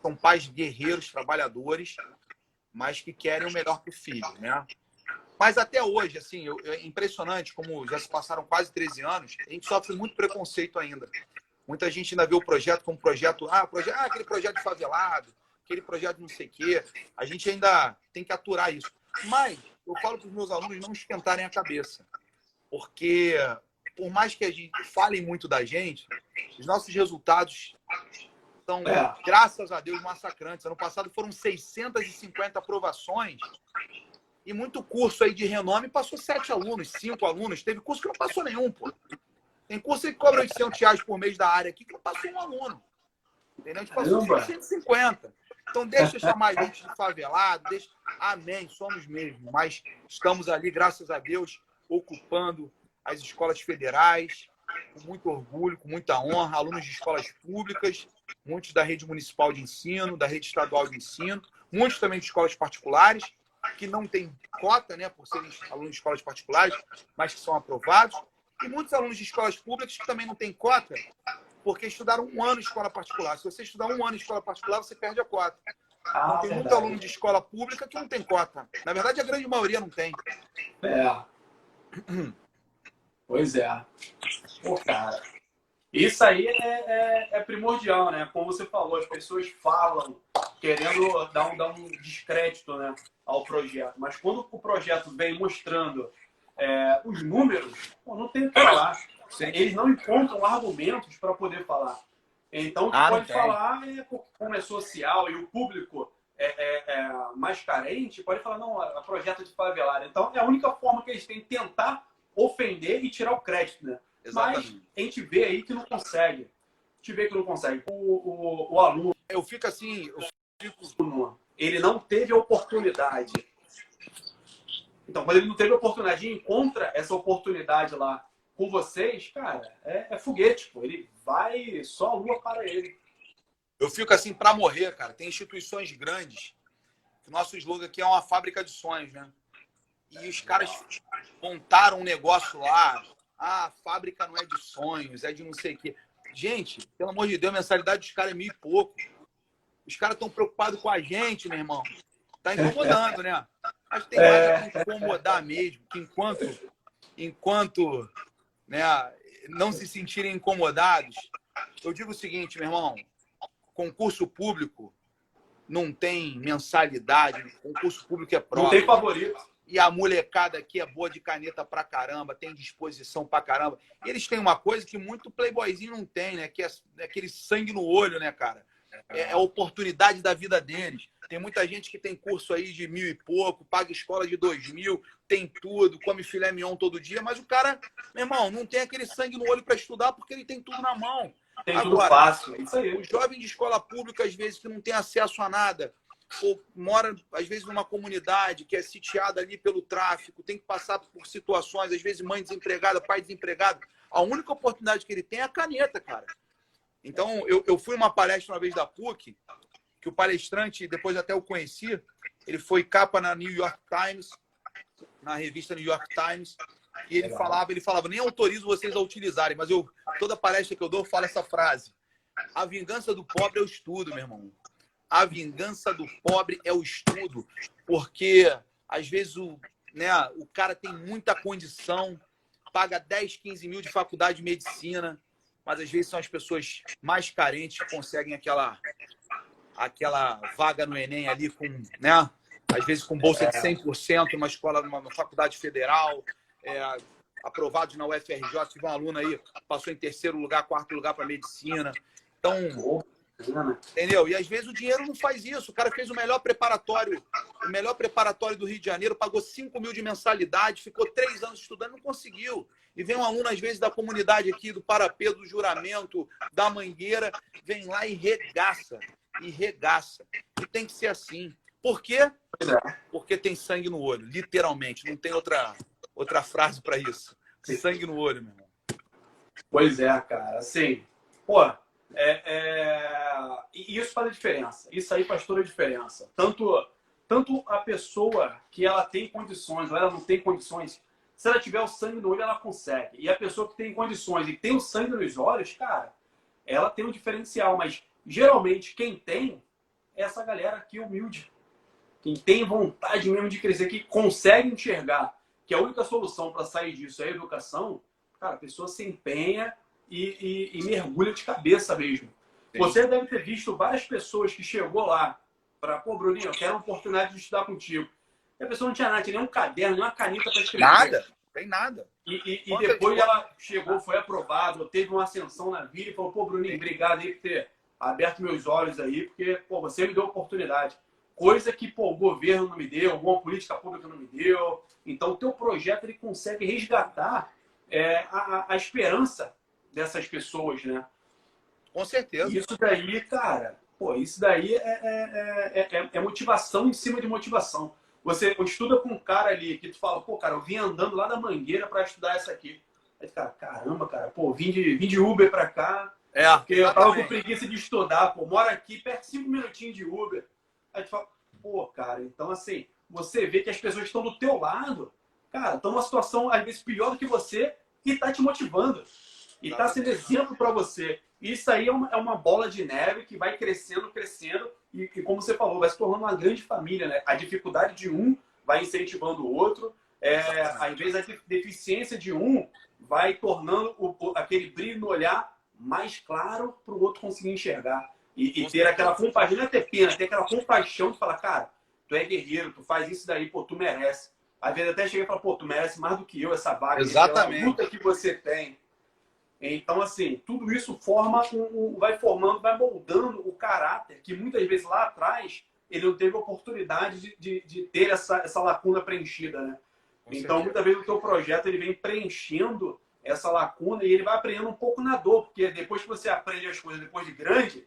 são pais guerreiros, trabalhadores, mas que querem o melhor para o filho, né? Mas até hoje, assim, é impressionante como já se passaram quase 13 anos, a gente sofre muito preconceito ainda. Muita gente ainda vê o projeto como projeto, ah, projeto, ah aquele projeto de favelado, aquele projeto de não sei o quê. A gente ainda tem que aturar isso. Mas eu falo para os meus alunos não esquentarem a cabeça. Porque, por mais que a gente fale muito da gente, os nossos resultados são, é. graças a Deus, massacrantes. Ano passado foram 650 aprovações e muito curso aí de renome passou sete alunos, cinco alunos. Teve curso que não passou nenhum, pô. Tem curso que cobra 800 reais por mês da área aqui que não passou um aluno. Entendeu? A gente passou 150. Então, deixa eu chamar a gente de favelado. Deixa... Amém, somos mesmo. Mas estamos ali, graças a Deus, ocupando as escolas federais, com muito orgulho, com muita honra, alunos de escolas públicas, muitos da rede municipal de ensino, da rede estadual de ensino, muitos também de escolas particulares que não têm cota, né, por serem alunos de escolas particulares, mas que são aprovados, e muitos alunos de escolas públicas que também não têm cota, porque estudaram um ano em escola particular. Se você estudar um ano em escola particular, você perde a cota. Ah, tem verdade. muito aluno de escola pública que não tem cota. Na verdade, a grande maioria não tem. É. Pois é. Pô, cara. Isso aí é, é, é, primordial, né? Como você falou, as pessoas falam querendo dar um, dar um descrédito né, ao projeto. Mas quando o projeto vem mostrando é, os números, pô, não tem o que falar. Eles não encontram argumentos para poder falar. Então, ah, pode falar é, como é social e o público é, é, é, mais carente, pode falar, não, a projeto de favelado. Então, é a única forma que eles têm de tentar ofender e tirar o crédito, né? Exatamente. Mas a gente vê aí que não consegue. A gente vê que não consegue. O, o, o aluno. Eu fico assim. Eu Ele não teve oportunidade. Então, quando ele não teve oportunidade e encontra essa oportunidade lá com vocês, cara, é, é foguete, pô. Ele vai só a lua para ele. Eu fico assim para morrer, cara. Tem instituições grandes. Nosso slogan aqui é uma fábrica de sonhos, né? E os caras montaram um negócio lá, ah, a fábrica não é de sonhos, é de não sei o quê. Gente, pelo amor de Deus, a mensalidade dos caras é mil e pouco. Os caras estão preocupados com a gente, meu irmão. Tá incomodando, né? Mas tem é... mais que incomodar mesmo, que enquanto, enquanto né, não se sentirem incomodados, eu digo o seguinte, meu irmão, concurso público não tem mensalidade, concurso público é prova. Não tem favorito. E a molecada aqui é boa de caneta pra caramba, tem disposição pra caramba. E eles têm uma coisa que muito playboyzinho não tem, né? Que é, é aquele sangue no olho, né, cara? É, é a oportunidade da vida deles. Tem muita gente que tem curso aí de mil e pouco, paga escola de dois mil, tem tudo, come filé mignon todo dia, mas o cara, meu irmão, não tem aquele sangue no olho para estudar porque ele tem tudo na mão. Tem Agora, tudo fácil. Isso aí. O jovem de escola pública, às vezes, que não tem acesso a nada, ou mora, às vezes, numa comunidade que é sitiada ali pelo tráfico, tem que passar por situações, às vezes, mãe desempregada, pai desempregado. A única oportunidade que ele tem é a caneta, cara. Então, eu, eu fui uma palestra uma vez da PUC, que o palestrante, depois até o conheci, ele foi capa na New York Times, na revista New York Times, e ele falava, ele falava, nem autorizo vocês a utilizarem, mas eu toda palestra que eu dou eu falo essa frase. A vingança do pobre é o estudo, meu irmão. A vingança do pobre é o estudo. Porque, às vezes, o, né, o cara tem muita condição, paga 10, 15 mil de faculdade de medicina, mas às vezes são as pessoas mais carentes que conseguem aquela, aquela vaga no Enem ali com, né? Às vezes com bolsa de 100%, uma escola, numa faculdade federal, é, aprovados na UFRJ, tive um aluno aí, passou em terceiro lugar, quarto lugar para medicina. Então, entendeu? E às vezes o dinheiro não faz isso. O cara fez o melhor preparatório, o melhor preparatório do Rio de Janeiro, pagou 5 mil de mensalidade, ficou três anos estudando, não conseguiu. E vem um aluno, às vezes, da comunidade aqui, do Parapê, do Juramento, da Mangueira, vem lá e regaça. E regaça. E tem que ser assim. Por quê? É. Porque tem sangue no olho, literalmente. Não tem outra, outra frase para isso. Sangue no olho, meu irmão. Pois é, cara. Assim, pô, é, é... isso faz a diferença. Isso aí faz toda a diferença. Tanto, tanto a pessoa que ela tem condições ou ela não tem condições, se ela tiver o sangue no olho, ela consegue. E a pessoa que tem condições e tem o sangue nos olhos, cara, ela tem um diferencial. Mas geralmente quem tem é essa galera aqui humilde. Quem tem vontade mesmo de crescer, que consegue enxergar que a única solução para sair disso é a educação, cara, a pessoa se empenha e, e, e mergulha de cabeça mesmo. Sim. Você deve ter visto várias pessoas que chegou lá para, pô, Bruninho, eu quero uma oportunidade de estudar contigo. A pessoa não tinha nada, tinha nem um caderno, nem uma caneta para escrever. Nada, tem nada. E, e, e depois ela chegou, foi aprovado, teve uma ascensão na vida e falou, pô, Bruninho, obrigado aí por ter aberto meus olhos aí, porque, pô, você me deu oportunidade coisa que pô, o governo não me deu, alguma política pública não me deu. Então, o teu projeto ele consegue resgatar é, a, a, esperança dessas pessoas, né? Com certeza. Isso daí, cara, pô, isso daí é, é, é, é motivação em cima de motivação. Você estuda com um cara ali que tu fala, pô, cara, eu vim andando lá da Mangueira para estudar essa aqui. Aí tu cara, caramba, cara, pô, vim de, vim de Uber para cá. É, porque eu tava com preguiça de estudar, pô, mora aqui perto cinco minutinhos de Uber. Aí tu fala, pô, cara, então assim, você vê que as pessoas estão do teu lado, cara, estão numa situação às vezes pior do que você e tá te motivando. E tá sendo exemplo para você. Isso aí é uma, é uma, bola de neve que vai crescendo, crescendo, e, e, como você falou, vai se tornando uma grande família, né? A dificuldade de um vai incentivando o outro, é, às vezes a deficiência de um vai tornando o, aquele brilho no olhar mais claro para o outro conseguir enxergar. E, e ter aquela compaixão, não é ter pena, ter aquela compaixão de falar, cara, tu é guerreiro, tu faz isso daí, pô, tu merece. Às vezes até cheguei e falo, pô, tu merece mais do que eu essa vaga. Exatamente. luta que você tem. Então, assim, tudo isso forma, um, vai formando, vai moldando o caráter que muitas vezes lá atrás ele não teve oportunidade de, de, de ter essa, essa lacuna preenchida, né? Com então, certeza. muitas vezes o teu projeto ele vem preenchendo essa lacuna e ele vai aprendendo um pouco na dor, porque depois que você aprende as coisas depois de grande,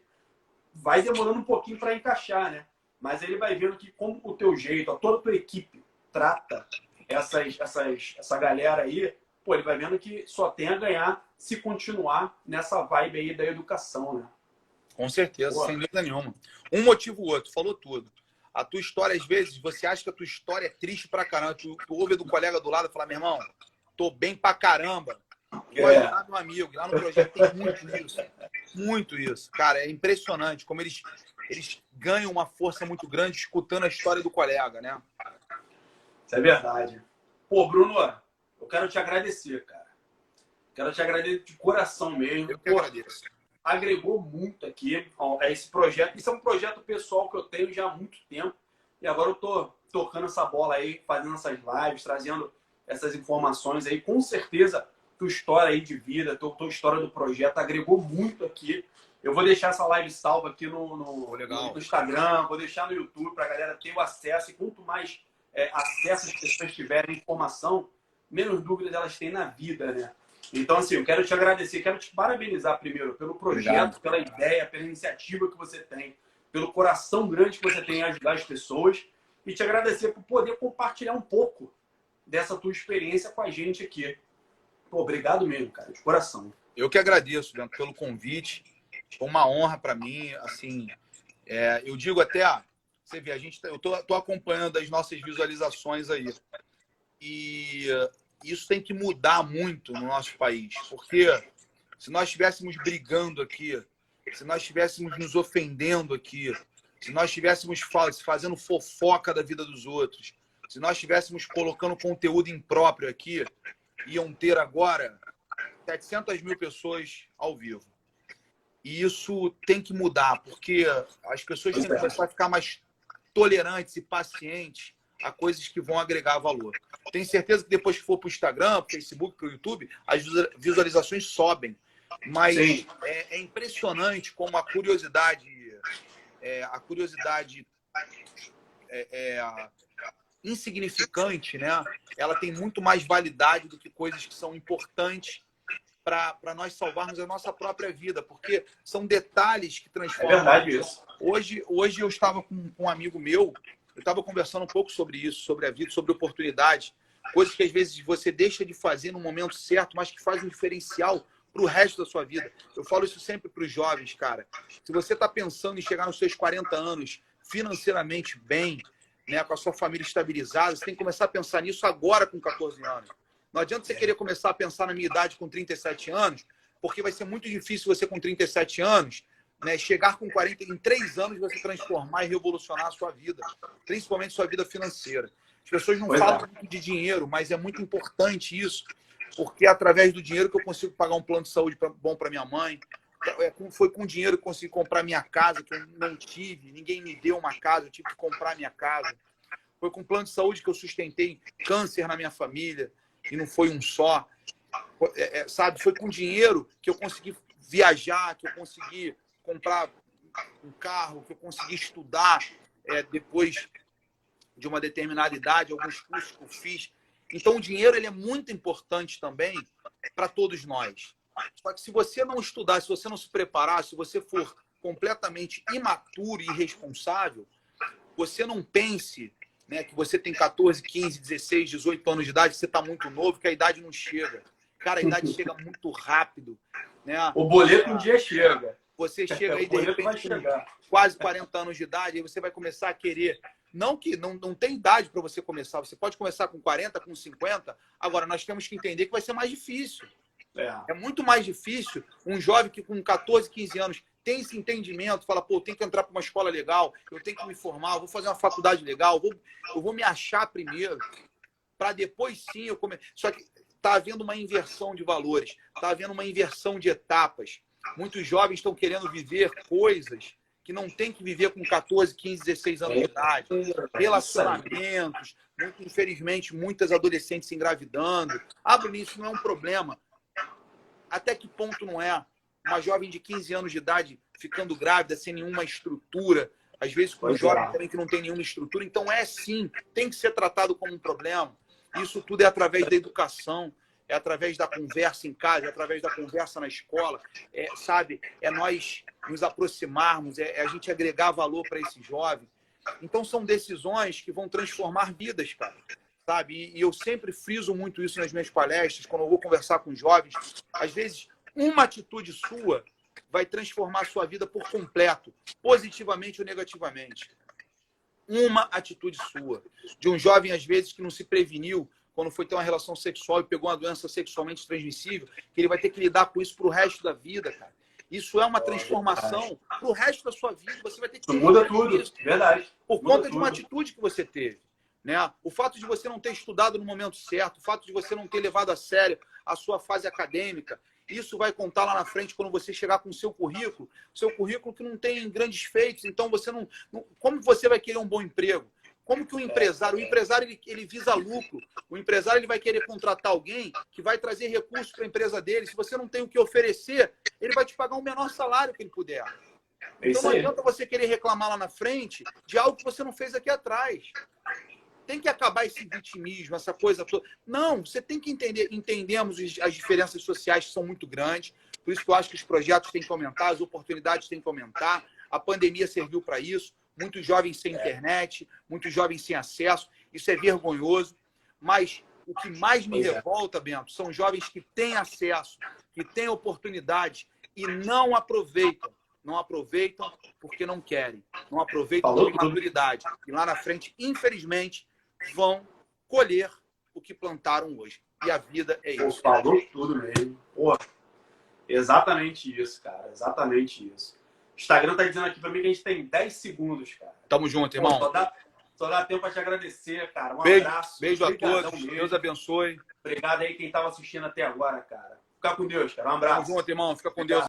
vai demorando um pouquinho para encaixar, né? Mas ele vai vendo que como o teu jeito, a toda a tua equipe trata essas, essas, essa galera aí, pô, ele vai vendo que só tem a ganhar se continuar nessa vibe aí da educação, né? Com certeza, pô. sem dúvida nenhuma. Um motivo ou outro, falou tudo. A tua história, às vezes, você acha que a tua história é triste pra caramba. Tu, tu ouve do colega do lado e fala, meu irmão, tô bem pra caramba. É. ajudar meu amigo. Lá no projeto tem muito isso. Muito isso. Cara, é impressionante como eles, eles ganham uma força muito grande escutando a história do colega, né? Isso é verdade. Pô, Bruno, eu quero te agradecer, cara. Quero te agradecer de coração mesmo. Eu que Pô, agradeço. Agregou muito aqui a esse projeto. Isso é um projeto pessoal que eu tenho já há muito tempo. E agora eu tô tocando essa bola aí, fazendo essas lives, trazendo essas informações aí. Com certeza tua história aí de vida, tua, tua história do projeto agregou muito aqui. Eu vou deixar essa live salva aqui no, no, no Instagram, vou deixar no YouTube para a galera ter o acesso. E quanto mais é, acesso as pessoas tiverem informação, menos dúvidas elas têm na vida, né? Então, assim, eu quero te agradecer, quero te parabenizar primeiro pelo projeto, Obrigado. pela ideia, pela iniciativa que você tem, pelo coração grande que você tem em ajudar as pessoas e te agradecer por poder compartilhar um pouco dessa tua experiência com a gente aqui. Pô, obrigado mesmo, cara, de coração. Eu que agradeço, Bento, pelo convite. Foi uma honra para mim. Assim, é, eu digo até, você vê, a gente, tá, eu tô, tô acompanhando as nossas visualizações aí. E isso tem que mudar muito no nosso país, porque se nós estivéssemos brigando aqui se nós estivéssemos nos ofendendo aqui, se nós estivéssemos fazendo fofoca da vida dos outros, se nós estivéssemos colocando conteúdo impróprio aqui, iam ter agora 700 mil pessoas ao vivo. E isso tem que mudar, porque as pessoas têm que começar a ficar mais tolerantes e pacientes a coisas que vão agregar valor. Tenho certeza que depois que for para o Instagram, para o Facebook, para o YouTube, as visualizações sobem. Mas é, é, impressionante como a curiosidade, é, a curiosidade é, é, insignificante, né? Ela tem muito mais validade do que coisas que são importantes para nós salvarmos a nossa própria vida, porque são detalhes que transformam. É verdade isso. Hoje, hoje eu estava com, com um amigo meu, eu estava conversando um pouco sobre isso, sobre a vida, sobre oportunidade, coisas que às vezes você deixa de fazer no momento certo, mas que faz um diferencial para o resto da sua vida. Eu falo isso sempre para os jovens, cara. Se você está pensando em chegar nos seus 40 anos financeiramente bem, né, com a sua família estabilizada, você tem que começar a pensar nisso agora com 14 anos. Não adianta você querer começar a pensar na minha idade com 37 anos, porque vai ser muito difícil você com 37 anos né, chegar com 40, em três anos você transformar e revolucionar a sua vida, principalmente sua vida financeira. As pessoas não pois falam é. muito de dinheiro, mas é muito importante isso, porque é através do dinheiro que eu consigo pagar um plano de saúde bom para minha mãe. É, foi com dinheiro que eu consegui comprar minha casa, que eu não tive, ninguém me deu uma casa, eu tive que comprar minha casa. Foi com plano de saúde que eu sustentei câncer na minha família, e não foi um só. É, é, sabe, foi com dinheiro que eu consegui viajar, que eu consegui comprar um carro, que eu consegui estudar é, depois de uma determinada idade, alguns cursos que eu fiz. Então, o dinheiro ele é muito importante também para todos nós. Só que se você não estudar, se você não se preparar, se você for completamente imaturo e irresponsável, você não pense né, que você tem 14, 15, 16, 18 anos de idade, você está muito novo, que a idade não chega. Cara, a idade chega muito rápido. Né? O boleto um dia chega. Você chega aí, de repente, quase 40 anos de idade, e você vai começar a querer. Não que não, não tem idade para você começar, você pode começar com 40, com 50. Agora, nós temos que entender que vai ser mais difícil. É. é muito mais difícil um jovem que com 14, 15 anos tem esse entendimento, fala, pô, eu tenho que entrar para uma escola legal, eu tenho que me formar, eu vou fazer uma faculdade legal, eu vou, eu vou me achar primeiro, para depois sim eu começar. Só que está havendo uma inversão de valores, está havendo uma inversão de etapas. Muitos jovens estão querendo viver coisas que não tem que viver com 14, 15, 16 anos de idade. Relacionamentos, muito, infelizmente, muitas adolescentes se engravidando. Ah, isso não é um problema. Até que ponto não é? Uma jovem de 15 anos de idade ficando grávida, sem nenhuma estrutura, às vezes com um jovem é. também que não tem nenhuma estrutura. Então, é sim, tem que ser tratado como um problema. Isso tudo é através da educação é através da conversa em casa, é através da conversa na escola, é, sabe? É nós nos aproximarmos, é, é a gente agregar valor para esse jovem. Então, são decisões que vão transformar vidas, cara. Sabe? E, e eu sempre friso muito isso nas minhas palestras, quando eu vou conversar com jovens. Às vezes, uma atitude sua vai transformar a sua vida por completo, positivamente ou negativamente. Uma atitude sua. De um jovem, às vezes, que não se preveniu, quando foi ter uma relação sexual e pegou uma doença sexualmente transmissível, que ele vai ter que lidar com isso para o resto da vida, cara. Isso é uma transformação para o resto da sua vida. Você vai ter que. Muda tudo, isso, verdade. Por Muda conta tudo. de uma atitude que você teve. Né? O fato de você não ter estudado no momento certo, o fato de você não ter levado a sério a sua fase acadêmica, isso vai contar lá na frente quando você chegar com o seu currículo, seu currículo que não tem grandes feitos, então você não, não como você vai querer um bom emprego? Como que o empresário, o empresário ele, ele visa lucro. O empresário ele vai querer contratar alguém que vai trazer recursos para a empresa dele. Se você não tem o que oferecer, ele vai te pagar o menor salário que ele puder. É então não adianta você querer reclamar lá na frente de algo que você não fez aqui atrás. Tem que acabar esse vitimismo, essa coisa toda. Não, você tem que entender, entendemos as diferenças sociais que são muito grandes. Por isso que eu acho que os projetos têm que aumentar, as oportunidades têm que aumentar. A pandemia serviu para isso muitos jovens sem internet, muitos jovens sem acesso. Isso é vergonhoso. Mas o que mais me é. revolta, Bento, são jovens que têm acesso, que têm oportunidade e não aproveitam. Não aproveitam porque não querem. Não aproveitam por imaturidade. E lá na frente, infelizmente, vão colher o que plantaram hoje. E a vida é isso. Falou tudo mesmo. Pô, exatamente isso, cara. Exatamente isso. Instagram tá dizendo aqui pra mim que a gente tem 10 segundos, cara. Tamo junto, irmão. Pô, só, dá, só dá tempo pra te agradecer, cara. Um beijo, abraço. Beijo a todos. mesmo. Deus abençoe. Obrigado aí quem tava assistindo até agora, cara. Fica com Deus, cara. Um abraço. Tamo junto, irmão. Fica com Deus.